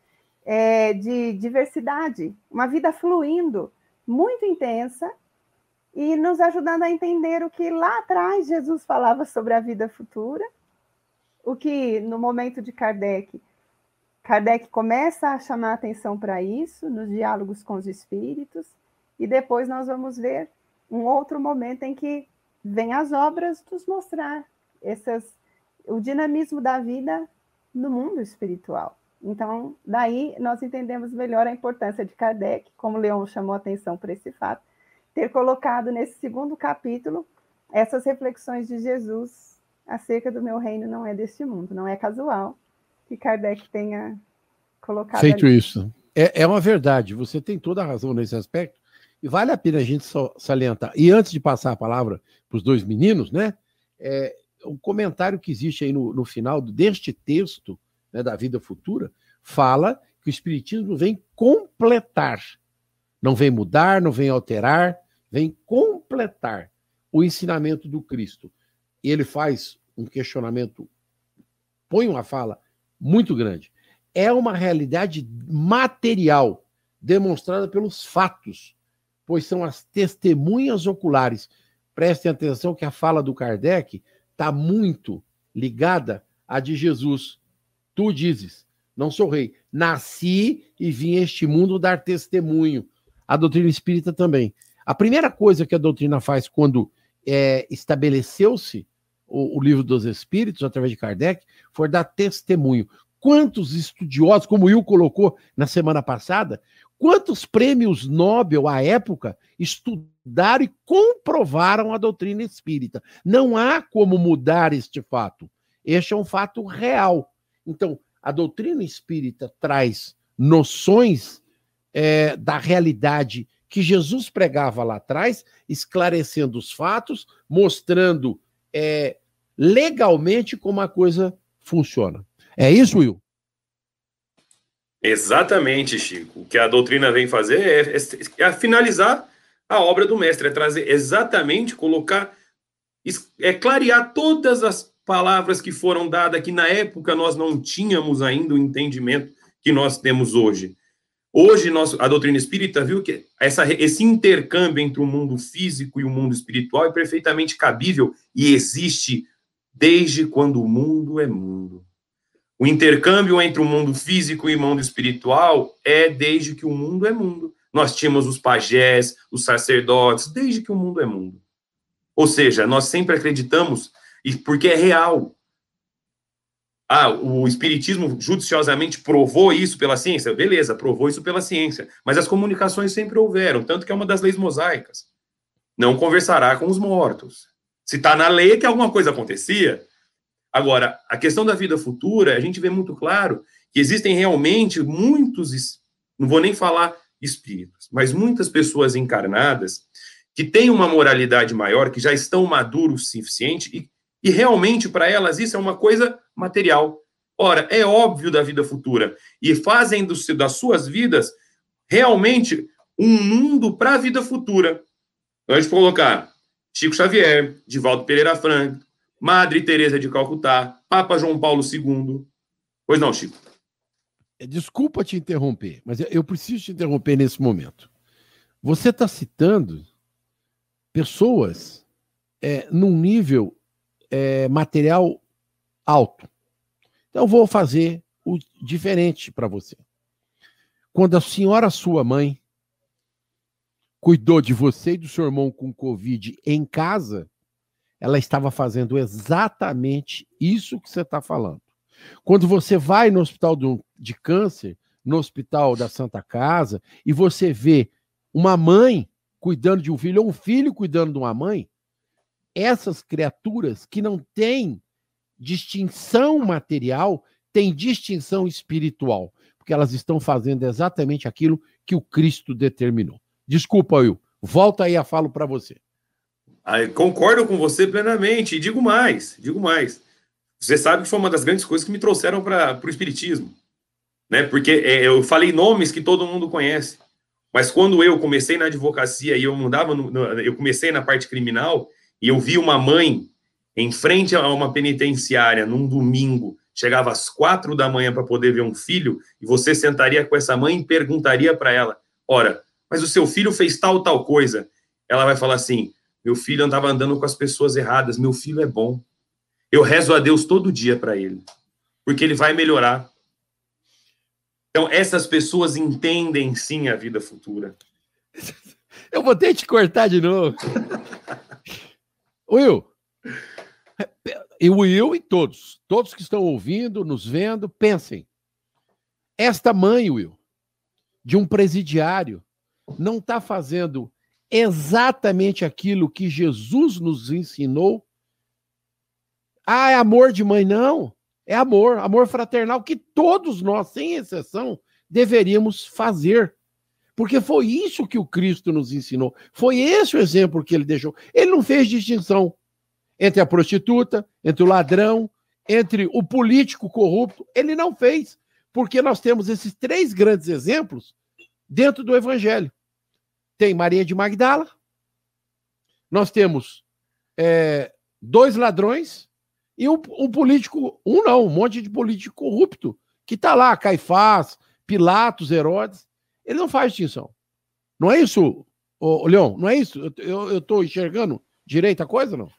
é, de diversidade, uma vida fluindo, muito intensa, e nos ajudando a entender o que lá atrás Jesus falava sobre a vida futura, o que no momento de Kardec, Kardec começa a chamar atenção para isso nos diálogos com os espíritos, e depois nós vamos ver um outro momento em que vem as obras nos mostrar essas, o dinamismo da vida no mundo espiritual. Então, daí nós entendemos melhor a importância de Kardec, como Leon chamou atenção para esse fato, ter colocado nesse segundo capítulo essas reflexões de Jesus acerca do meu reino não é deste mundo. Não é casual que Kardec tenha colocado. Feito ali. isso. É, é uma verdade, você tem toda a razão nesse aspecto, e vale a pena a gente salientar. E antes de passar a palavra para os dois meninos, né? É, um comentário que existe aí no, no final deste texto né, da vida futura fala que o Espiritismo vem completar. Não vem mudar, não vem alterar, vem completar o ensinamento do Cristo. E ele faz um questionamento, põe uma fala muito grande. É uma realidade material demonstrada pelos fatos pois são as testemunhas oculares. Prestem atenção que a fala do Kardec está muito ligada à de Jesus. Tu dizes, não sou rei, nasci e vim a este mundo dar testemunho. A doutrina espírita também. A primeira coisa que a doutrina faz quando é, estabeleceu-se o, o, livro dos Espíritos, através de Kardec, foi dar testemunho. Quantos estudiosos, como o Will colocou na semana passada, Quantos prêmios Nobel à época estudaram e comprovaram a doutrina espírita? Não há como mudar este fato. Este é um fato real. Então, a doutrina espírita traz noções é, da realidade que Jesus pregava lá atrás, esclarecendo os fatos, mostrando é, legalmente como a coisa funciona. É isso, Will? Exatamente, Chico. O que a doutrina vem fazer é, é, é finalizar a obra do mestre, é trazer exatamente, colocar, é clarear todas as palavras que foram dadas que na época nós não tínhamos ainda o entendimento que nós temos hoje. Hoje nós, a doutrina espírita viu que essa, esse intercâmbio entre o mundo físico e o mundo espiritual é perfeitamente cabível e existe desde quando o mundo é mundo. O intercâmbio entre o mundo físico e o mundo espiritual é desde que o mundo é mundo. Nós tínhamos os pajés, os sacerdotes, desde que o mundo é mundo. Ou seja, nós sempre acreditamos, e porque é real. Ah, o Espiritismo judiciosamente provou isso pela ciência? Beleza, provou isso pela ciência. Mas as comunicações sempre houveram, tanto que é uma das leis mosaicas. Não conversará com os mortos. Se está na lei que alguma coisa acontecia, Agora, a questão da vida futura, a gente vê muito claro que existem realmente muitos, não vou nem falar espíritos, mas muitas pessoas encarnadas que têm uma moralidade maior, que já estão maduros o suficiente e, e realmente para elas isso é uma coisa material. Ora, é óbvio da vida futura e fazem do, das suas vidas realmente um mundo para a vida futura. Então, a gente colocar Chico Xavier, Divaldo Pereira Franco, Madre Teresa de Calcutá, Papa João Paulo II. Pois não, Chico. É, desculpa te interromper, mas eu preciso te interromper nesse momento. Você está citando pessoas é, num nível é, material alto. Então, vou fazer o diferente para você. Quando a senhora, sua mãe, cuidou de você e do seu irmão com Covid em casa, ela estava fazendo exatamente isso que você está falando. Quando você vai no hospital de câncer, no hospital da Santa Casa, e você vê uma mãe cuidando de um filho, ou um filho cuidando de uma mãe, essas criaturas que não têm distinção material, têm distinção espiritual, porque elas estão fazendo exatamente aquilo que o Cristo determinou. Desculpa, Will. Volta aí a falo para você. Concordo com você plenamente. E digo mais, digo mais. Você sabe que foi uma das grandes coisas que me trouxeram para o Espiritismo. Né? Porque é, eu falei nomes que todo mundo conhece. Mas quando eu comecei na advocacia e eu mudava, no, no, eu comecei na parte criminal e eu vi uma mãe em frente a uma penitenciária num domingo, chegava às quatro da manhã para poder ver um filho, e você sentaria com essa mãe e perguntaria para ela: Ora, mas o seu filho fez tal, tal coisa. Ela vai falar assim: Meu filho andava andando com as pessoas erradas, meu filho é bom. Eu rezo a Deus todo dia para ele, porque ele vai melhorar. Então, essas pessoas entendem sim a vida futura. [laughs] Eu vou ter que te cortar de novo. [laughs] Will, e o Will e todos, todos que estão ouvindo, nos vendo, pensem. Esta mãe, Will, de um presidiário, não está fazendo exatamente aquilo que Jesus nos ensinou ah, é amor de mãe? Não. É amor, amor fraternal que todos nós, sem exceção, deveríamos fazer. Porque foi isso que o Cristo nos ensinou. Foi esse o exemplo que ele deixou. Ele não fez distinção entre a prostituta, entre o ladrão, entre o político corrupto. Ele não fez. Porque nós temos esses três grandes exemplos dentro do Evangelho. Tem Maria de Magdala, nós temos é, dois ladrões e um, um político, um não, um monte de político corrupto, que está lá, Caifás, Pilatos, Herodes, ele não faz distinção. Não é isso, Leão? Não é isso? Eu estou enxergando direito a coisa, não?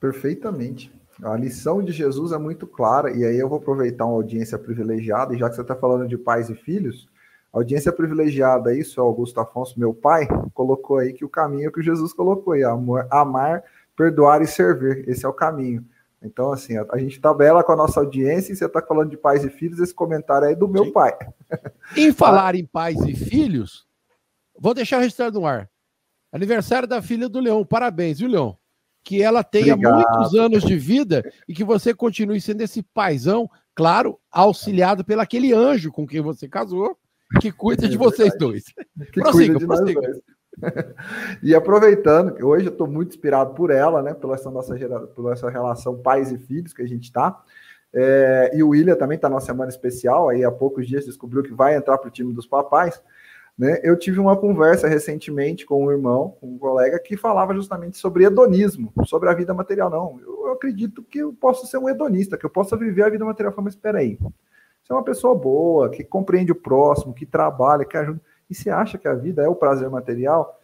Perfeitamente. A lição de Jesus é muito clara, e aí eu vou aproveitar uma audiência privilegiada, e já que você está falando de pais e filhos, audiência privilegiada, isso, Augusto Afonso, meu pai, colocou aí que o caminho que Jesus colocou aí, amor, amar, perdoar e servir. Esse é o caminho. Então, assim, a, a gente tabela com a nossa audiência e você está falando de pais e filhos, esse comentário aí é do meu Sim. pai. Em falar em pais e filhos, vou deixar registrado no ar. Aniversário da filha do Leão. Parabéns, viu, Leão? Que ela tenha Obrigado. muitos anos de vida e que você continue sendo esse paizão, claro, auxiliado pelo aquele anjo com quem você casou, que cuida de é vocês dois. [laughs] Que prossiga, prossiga. Dois. [laughs] e aproveitando, que hoje eu estou muito inspirado por ela, né? Pela essa nossa pela essa relação pais e filhos que a gente está. É, e o William também está numa semana especial, aí há poucos dias descobriu que vai entrar para o time dos papais. Né? Eu tive uma conversa recentemente com um irmão, com um colega, que falava justamente sobre hedonismo, sobre a vida material. Não, eu, acredito que eu posso ser um hedonista, que eu possa viver a vida material. Falei, mas espera aí, você é uma pessoa boa, que compreende o próximo, que trabalha, que ajuda. E você acha que a vida é o prazer material?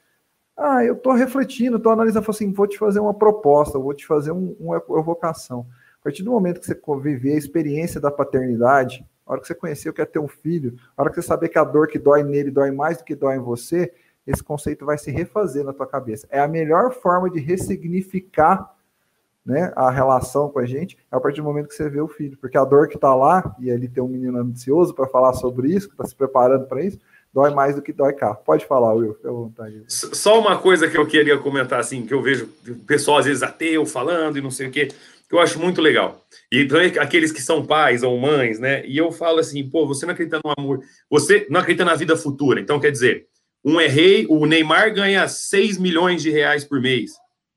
Ah, eu estou refletindo, estou analisando, assim, vou te fazer uma proposta, vou te fazer um, uma evocação. A partir do momento que você viver a experiência da paternidade, a hora que você conhecer o que é ter um filho, a hora que você saber que a dor que dói nele dói mais do que dói em você, esse conceito vai se refazer na tua cabeça. É a melhor forma de ressignificar né, a relação com a gente é a partir do momento que você vê o filho. Porque a dor que está lá, e ali tem um menino ambicioso para falar sobre isso, que está se preparando para isso, dói mais do que dói cá. Pode falar, Will, fica à vontade. Só uma coisa que eu queria comentar, assim, que eu vejo o pessoal às vezes ateu falando e não sei o quê, que eu acho muito legal. E também aqueles que são pais ou mães, né? E eu falo assim, pô, você não acredita no amor, você não acredita na vida futura. Então, quer dizer, um é rei, o Neymar ganha 6 milhões de reais por mês.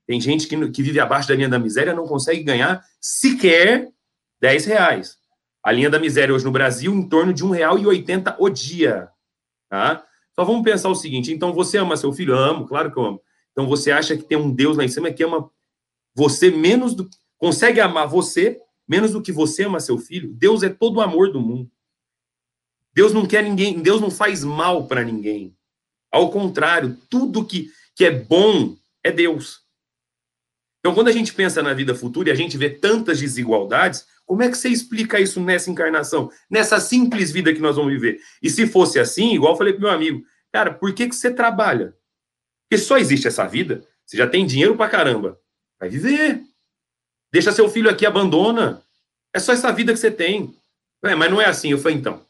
Tem gente que, que vive abaixo da linha da miséria não consegue ganhar sequer 10 reais. A linha da miséria hoje no Brasil em torno de R$ 1,80 o dia. Tá? Só vamos pensar o seguinte: então você ama seu filho? Amo, claro que eu amo. Então você acha que tem um Deus lá em cima que ama você menos do. consegue amar você menos do que você ama seu filho? Deus é todo o amor do mundo. Deus não quer ninguém, Deus não faz mal para ninguém. Ao contrário, tudo que, que é bom é Deus. Então, quando a gente pensa na vida futura e a gente vê tantas desigualdades, como é que você explica isso nessa encarnação, nessa simples vida que nós vamos viver? E se fosse assim, igual eu falei pro meu amigo, cara, por que, que você trabalha? Porque só existe essa vida, você já tem dinheiro pra caramba, vai viver. Deixa seu filho aqui, abandona. É só essa vida que você tem. É, mas não é assim. Eu falei, então,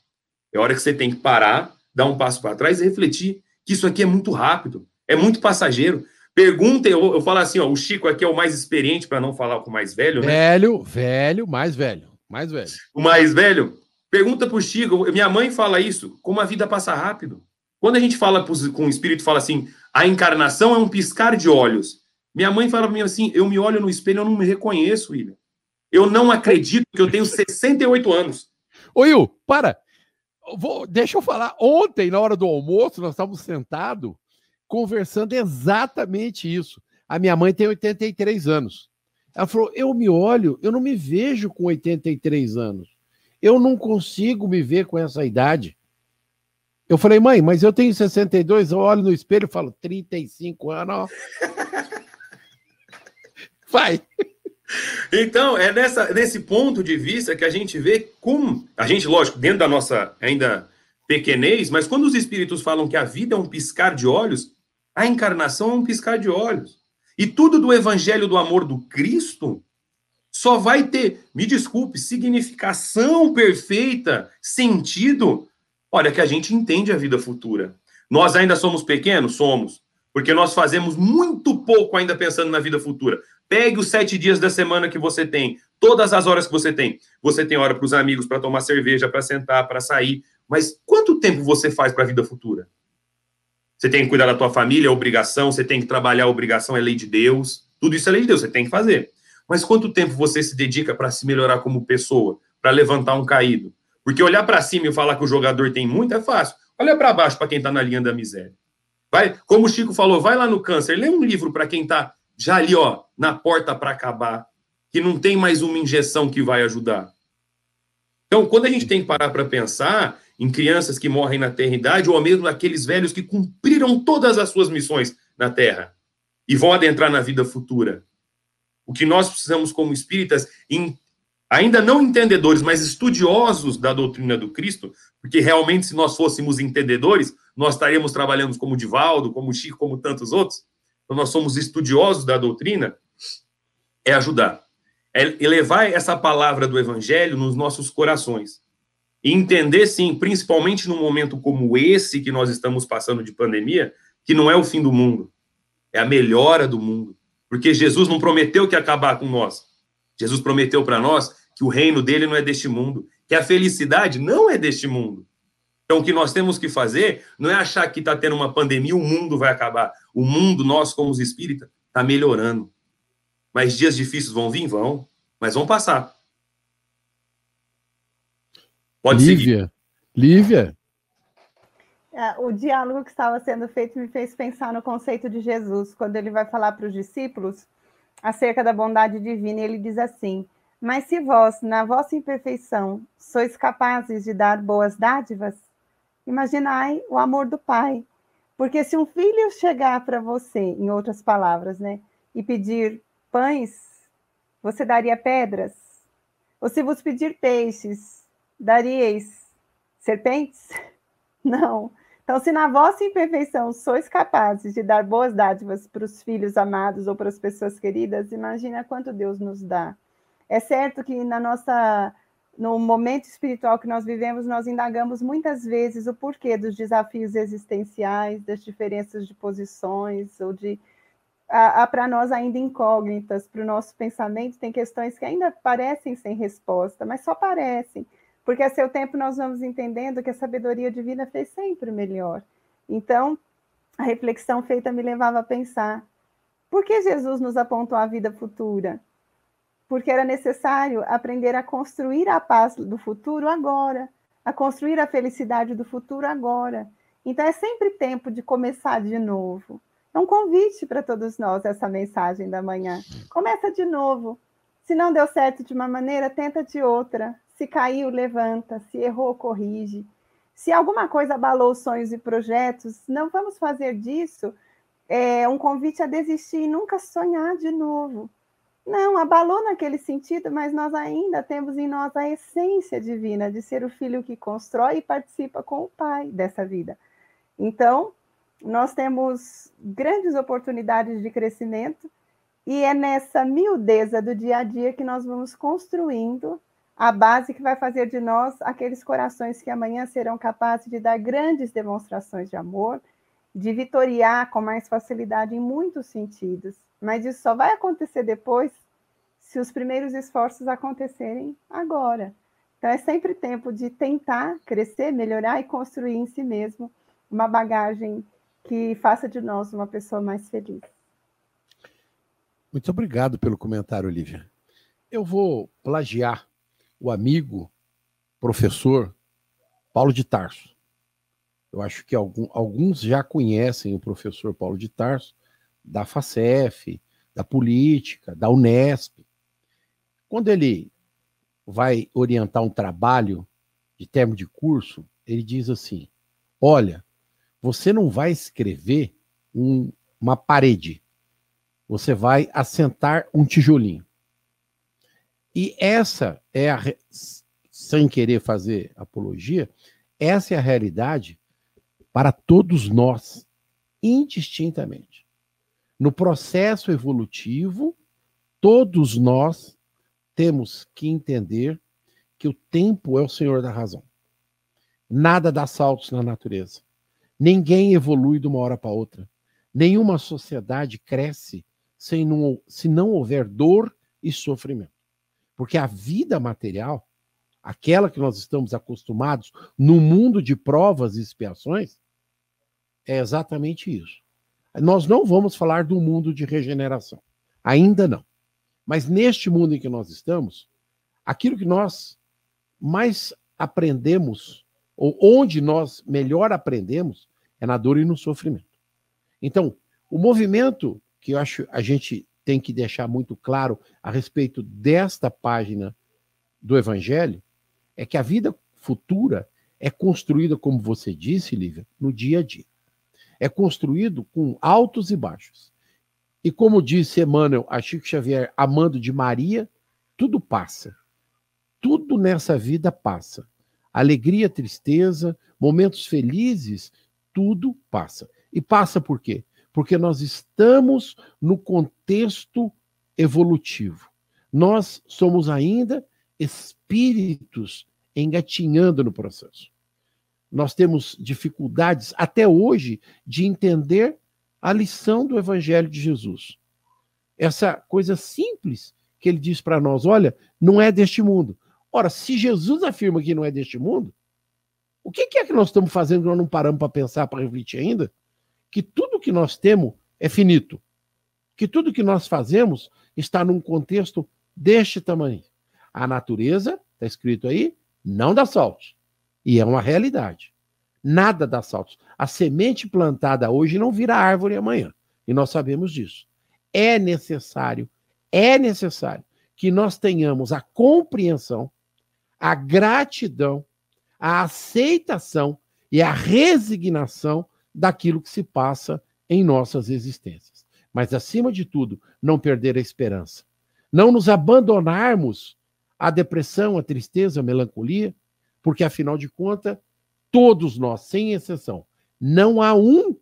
é hora que você tem que parar, dar um passo para trás e refletir que isso aqui é muito rápido, é muito passageiro. Pergunta, eu, eu falo assim, ó, o Chico aqui é o mais experiente, para não falar com o mais velho, né? Velho, velho, mais velho, mais velho. O mais velho, pergunta pro Chico, minha mãe fala isso, como a vida passa rápido. Quando a gente fala com o espírito, fala assim, a encarnação é um piscar de olhos. Minha mãe fala para mim assim, eu me olho no espelho, eu não me reconheço, William. Eu não acredito que eu tenho 68 anos. Ô, Will, para. Vou, deixa eu falar. Ontem, na hora do almoço, nós estávamos sentados conversando exatamente isso. A minha mãe tem 83 anos. Ela falou: Eu me olho, eu não me vejo com 83 anos. Eu não consigo me ver com essa idade. Eu falei, mãe, mas eu tenho 62, eu olho no espelho e falo, 35 anos. [laughs] Vai. Então, é nessa, nesse ponto de vista que a gente vê como. A gente, lógico, dentro da nossa ainda pequenez, mas quando os espíritos falam que a vida é um piscar de olhos, a encarnação é um piscar de olhos. E tudo do evangelho do amor do Cristo só vai ter, me desculpe, significação perfeita, sentido, olha que a gente entende a vida futura. Nós ainda somos pequenos? Somos. Porque nós fazemos muito pouco ainda pensando na vida futura. Pegue os sete dias da semana que você tem, todas as horas que você tem. Você tem hora para os amigos, para tomar cerveja, para sentar, para sair. Mas quanto tempo você faz para a vida futura? Você tem que cuidar da tua família, é obrigação. Você tem que trabalhar, obrigação, é lei de Deus. Tudo isso é lei de Deus, você tem que fazer. Mas quanto tempo você se dedica para se melhorar como pessoa, para levantar um caído? Porque olhar para cima e falar que o jogador tem muito é fácil. Olha para baixo para quem está na linha da miséria. Vai, como o Chico falou, vai lá no câncer, lê um livro para quem está já ali, ó, na porta para acabar, que não tem mais uma injeção que vai ajudar. Então, quando a gente tem que parar para pensar, em crianças que morrem na eternidade, ou mesmo naqueles velhos que cumpriram todas as suas missões na Terra e vão adentrar na vida futura. O que nós precisamos, como espíritas, ainda não entendedores, mas estudiosos da doutrina do Cristo, porque realmente, se nós fôssemos entendedores, nós estaríamos trabalhando como Divaldo, como Chico, como tantos outros. Então, nós somos estudiosos da doutrina, é ajudar. É elevar essa palavra do Evangelho nos nossos corações e entender, sim, principalmente num momento como esse que nós estamos passando de pandemia, que não é o fim do mundo, é a melhora do mundo. Porque Jesus não prometeu que ia acabar com nós. Jesus prometeu para nós que o reino dele não é deste mundo, que a felicidade não é deste mundo. Então, o que nós temos que fazer não é achar que está tendo uma pandemia, o mundo vai acabar. O mundo, nós, como os espíritas, está melhorando. Mas dias difíceis vão vir? Vão, mas vão passar. Pode Lívia. Seguir. Lívia. É, o diálogo que estava sendo feito me fez pensar no conceito de Jesus, quando ele vai falar para os discípulos acerca da bondade divina, e ele diz assim: Mas se vós, na vossa imperfeição, sois capazes de dar boas dádivas, imaginai o amor do Pai. Porque se um filho chegar para você, em outras palavras, né, e pedir pães, você daria pedras? Ou se vos pedir peixes, daríeis serpentes? [laughs] Não. Então, se na vossa imperfeição sois capazes de dar boas dádivas para os filhos amados ou para as pessoas queridas, imagina quanto Deus nos dá. É certo que na nossa no momento espiritual que nós vivemos, nós indagamos muitas vezes o porquê dos desafios existenciais, das diferenças de posições ou de para nós ainda incógnitas para o nosso pensamento, tem questões que ainda parecem sem resposta, mas só parecem. Porque a seu tempo nós vamos entendendo que a sabedoria divina fez sempre melhor. Então, a reflexão feita me levava a pensar: por que Jesus nos apontou a vida futura? Porque era necessário aprender a construir a paz do futuro agora, a construir a felicidade do futuro agora. Então é sempre tempo de começar de novo. É um convite para todos nós essa mensagem da manhã. Começa de novo. Se não deu certo de uma maneira, tenta de outra. Se caiu, levanta. Se errou, corrige. Se alguma coisa abalou os sonhos e projetos, não vamos fazer disso é, um convite a desistir e nunca sonhar de novo. Não, abalou naquele sentido, mas nós ainda temos em nós a essência divina de ser o filho que constrói e participa com o pai dessa vida. Então, nós temos grandes oportunidades de crescimento e é nessa miudeza do dia a dia que nós vamos construindo a base que vai fazer de nós aqueles corações que amanhã serão capazes de dar grandes demonstrações de amor, de vitoriar com mais facilidade em muitos sentidos. Mas isso só vai acontecer depois se os primeiros esforços acontecerem agora. Então é sempre tempo de tentar crescer, melhorar e construir em si mesmo uma bagagem que faça de nós uma pessoa mais feliz. Muito obrigado pelo comentário, Olivia. Eu vou plagiar o amigo, professor Paulo de Tarso. Eu acho que alguns já conhecem o professor Paulo de Tarso, da FACEF, da política, da Unesp. Quando ele vai orientar um trabalho de termo de curso, ele diz assim: Olha, você não vai escrever um, uma parede, você vai assentar um tijolinho. E essa é a, sem querer fazer apologia, essa é a realidade para todos nós, indistintamente. No processo evolutivo, todos nós temos que entender que o tempo é o senhor da razão. Nada dá saltos na natureza. Ninguém evolui de uma hora para outra. Nenhuma sociedade cresce sem não, se não houver dor e sofrimento. Porque a vida material, aquela que nós estamos acostumados no mundo de provas e expiações, é exatamente isso. Nós não vamos falar do mundo de regeneração. Ainda não. Mas neste mundo em que nós estamos, aquilo que nós mais aprendemos ou onde nós melhor aprendemos, é na dor e no sofrimento. Então, o movimento que eu acho a gente tem que deixar muito claro a respeito desta página do Evangelho é que a vida futura é construída, como você disse, Lívia, no dia a dia. É construído com altos e baixos. E como disse Emmanuel a Chico Xavier, amando de Maria, tudo passa. Tudo nessa vida passa alegria, tristeza, momentos felizes, tudo passa. E passa por quê? Porque nós estamos no contexto evolutivo. Nós somos ainda espíritos engatinhando no processo. Nós temos dificuldades até hoje de entender a lição do Evangelho de Jesus. Essa coisa simples que ele diz para nós: olha, não é deste mundo. Ora, se Jesus afirma que não é deste mundo, o que é que nós estamos fazendo que nós não paramos para pensar, para refletir ainda? Que tudo que nós temos é finito. Que tudo que nós fazemos está num contexto deste tamanho. A natureza, está escrito aí, não dá saltos. E é uma realidade. Nada dá saltos. A semente plantada hoje não vira árvore amanhã. E nós sabemos disso. É necessário, é necessário que nós tenhamos a compreensão a gratidão, a aceitação e a resignação daquilo que se passa em nossas existências. Mas, acima de tudo, não perder a esperança. Não nos abandonarmos à depressão, à tristeza, à melancolia, porque, afinal de contas, todos nós, sem exceção, não há um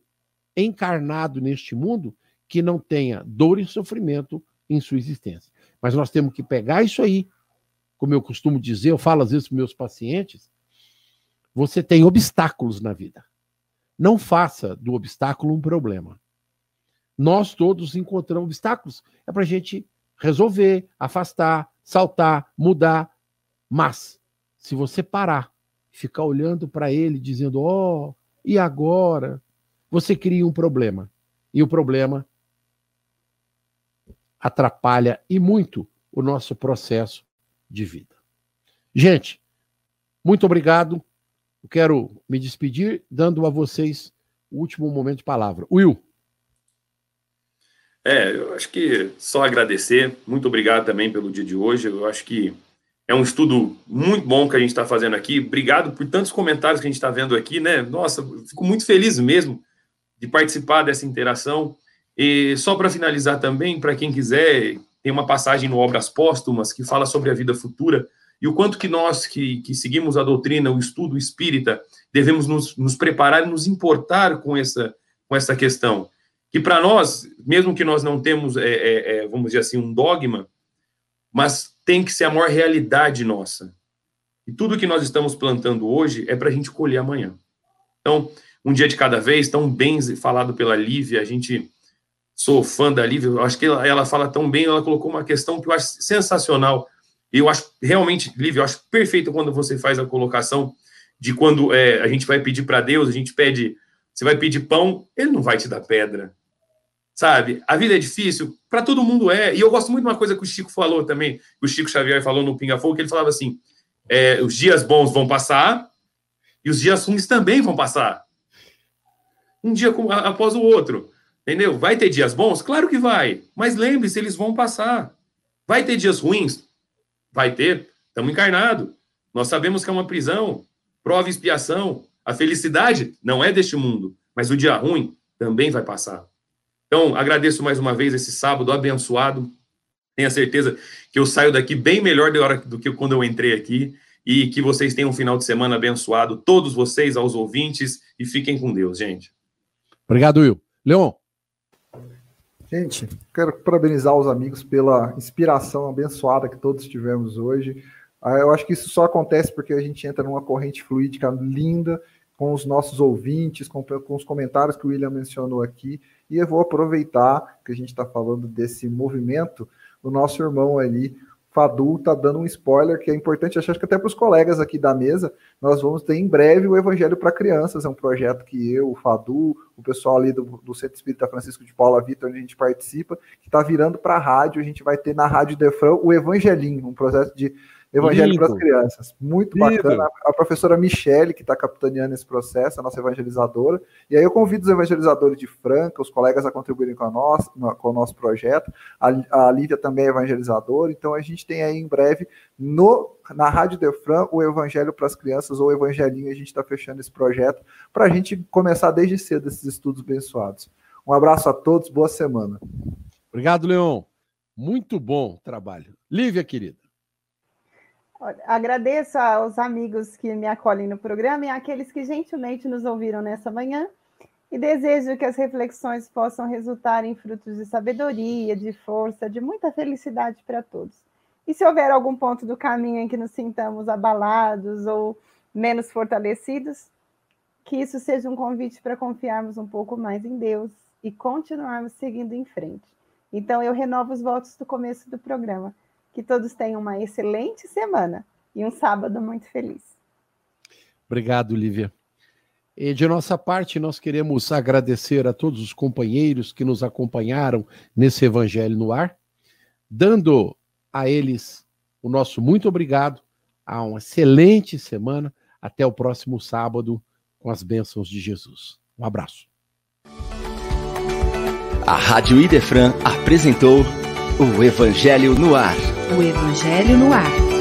encarnado neste mundo que não tenha dor e sofrimento em sua existência. Mas nós temos que pegar isso aí como eu costumo dizer, eu falo às vezes para meus pacientes, você tem obstáculos na vida. Não faça do obstáculo um problema. Nós todos encontramos obstáculos. É para a gente resolver, afastar, saltar, mudar. Mas, se você parar, ficar olhando para ele, dizendo, ó, oh, e agora? Você cria um problema. E o problema atrapalha e muito o nosso processo de vida. Gente, muito obrigado. Eu quero me despedir dando a vocês o último momento de palavra. Will. É, eu acho que só agradecer. Muito obrigado também pelo dia de hoje. Eu acho que é um estudo muito bom que a gente está fazendo aqui. Obrigado por tantos comentários que a gente está vendo aqui, né? Nossa, fico muito feliz mesmo de participar dessa interação. E só para finalizar também, para quem quiser tem uma passagem no Obras Póstumas que fala sobre a vida futura e o quanto que nós que, que seguimos a doutrina, o estudo espírita, devemos nos, nos preparar e nos importar com essa, com essa questão. Que para nós, mesmo que nós não temos, é, é, é, vamos dizer assim, um dogma, mas tem que ser a maior realidade nossa. E tudo que nós estamos plantando hoje é para a gente colher amanhã. Então, um dia de cada vez, tão bem falado pela Lívia, a gente sou fã da Lívia, acho que ela, ela, fala tão bem, ela colocou uma questão que eu acho sensacional. Eu acho realmente, Lívia, eu acho perfeito quando você faz a colocação de quando é, a gente vai pedir para Deus, a gente pede, você vai pedir pão, ele não vai te dar pedra. Sabe? A vida é difícil, para todo mundo é. E eu gosto muito de uma coisa que o Chico falou também, que o Chico Xavier falou no Pinga Fogo, que ele falava assim: é, os dias bons vão passar e os dias ruins também vão passar. Um dia após o outro. Entendeu? Vai ter dias bons? Claro que vai. Mas lembre-se, eles vão passar. Vai ter dias ruins? Vai ter. Estamos encarnados. Nós sabemos que é uma prisão, prova expiação. A felicidade não é deste mundo, mas o dia ruim também vai passar. Então, agradeço mais uma vez esse sábado abençoado. Tenha certeza que eu saio daqui bem melhor do que quando eu entrei aqui e que vocês tenham um final de semana abençoado, todos vocês, aos ouvintes, e fiquem com Deus, gente. Obrigado, Will. Leon. Gente, quero parabenizar os amigos pela inspiração abençoada que todos tivemos hoje. Ah, eu acho que isso só acontece porque a gente entra numa corrente fluídica linda com os nossos ouvintes, com, com os comentários que o William mencionou aqui. E eu vou aproveitar que a gente está falando desse movimento, o nosso irmão ali, Fadu está dando um spoiler que é importante, acho que até para os colegas aqui da mesa, nós vamos ter em breve o Evangelho para Crianças, é um projeto que eu, o Fadu, o pessoal ali do, do Centro Espírita Francisco de Paula Vitor, onde a gente participa, que está virando para a rádio, a gente vai ter na Rádio Defran o Evangelinho, um projeto de Evangelho para as crianças. Muito Lindo. bacana. A professora Michele, que está capitaneando esse processo, a nossa evangelizadora. E aí eu convido os evangelizadores de Franca, os colegas a contribuírem com, a nossa, com o nosso projeto. A, a Lívia também é evangelizadora. Então a gente tem aí em breve no, na Rádio Defran o Evangelho para as Crianças, ou Evangelinho. A gente está fechando esse projeto para a gente começar desde cedo esses estudos abençoados. Um abraço a todos, boa semana. Obrigado, Leon. Muito bom trabalho. Lívia, querida. Agradeço aos amigos que me acolhem no programa e àqueles que gentilmente nos ouviram nessa manhã. E desejo que as reflexões possam resultar em frutos de sabedoria, de força, de muita felicidade para todos. E se houver algum ponto do caminho em que nos sintamos abalados ou menos fortalecidos, que isso seja um convite para confiarmos um pouco mais em Deus e continuarmos seguindo em frente. Então, eu renovo os votos do começo do programa que todos tenham uma excelente semana e um sábado muito feliz. Obrigado, Lívia. E de nossa parte, nós queremos agradecer a todos os companheiros que nos acompanharam nesse Evangelho no Ar, dando a eles o nosso muito obrigado, a uma excelente semana. Até o próximo sábado, com as bênçãos de Jesus. Um abraço. A Rádio Idefran apresentou o Evangelho no Ar. O Evangelho no Ar.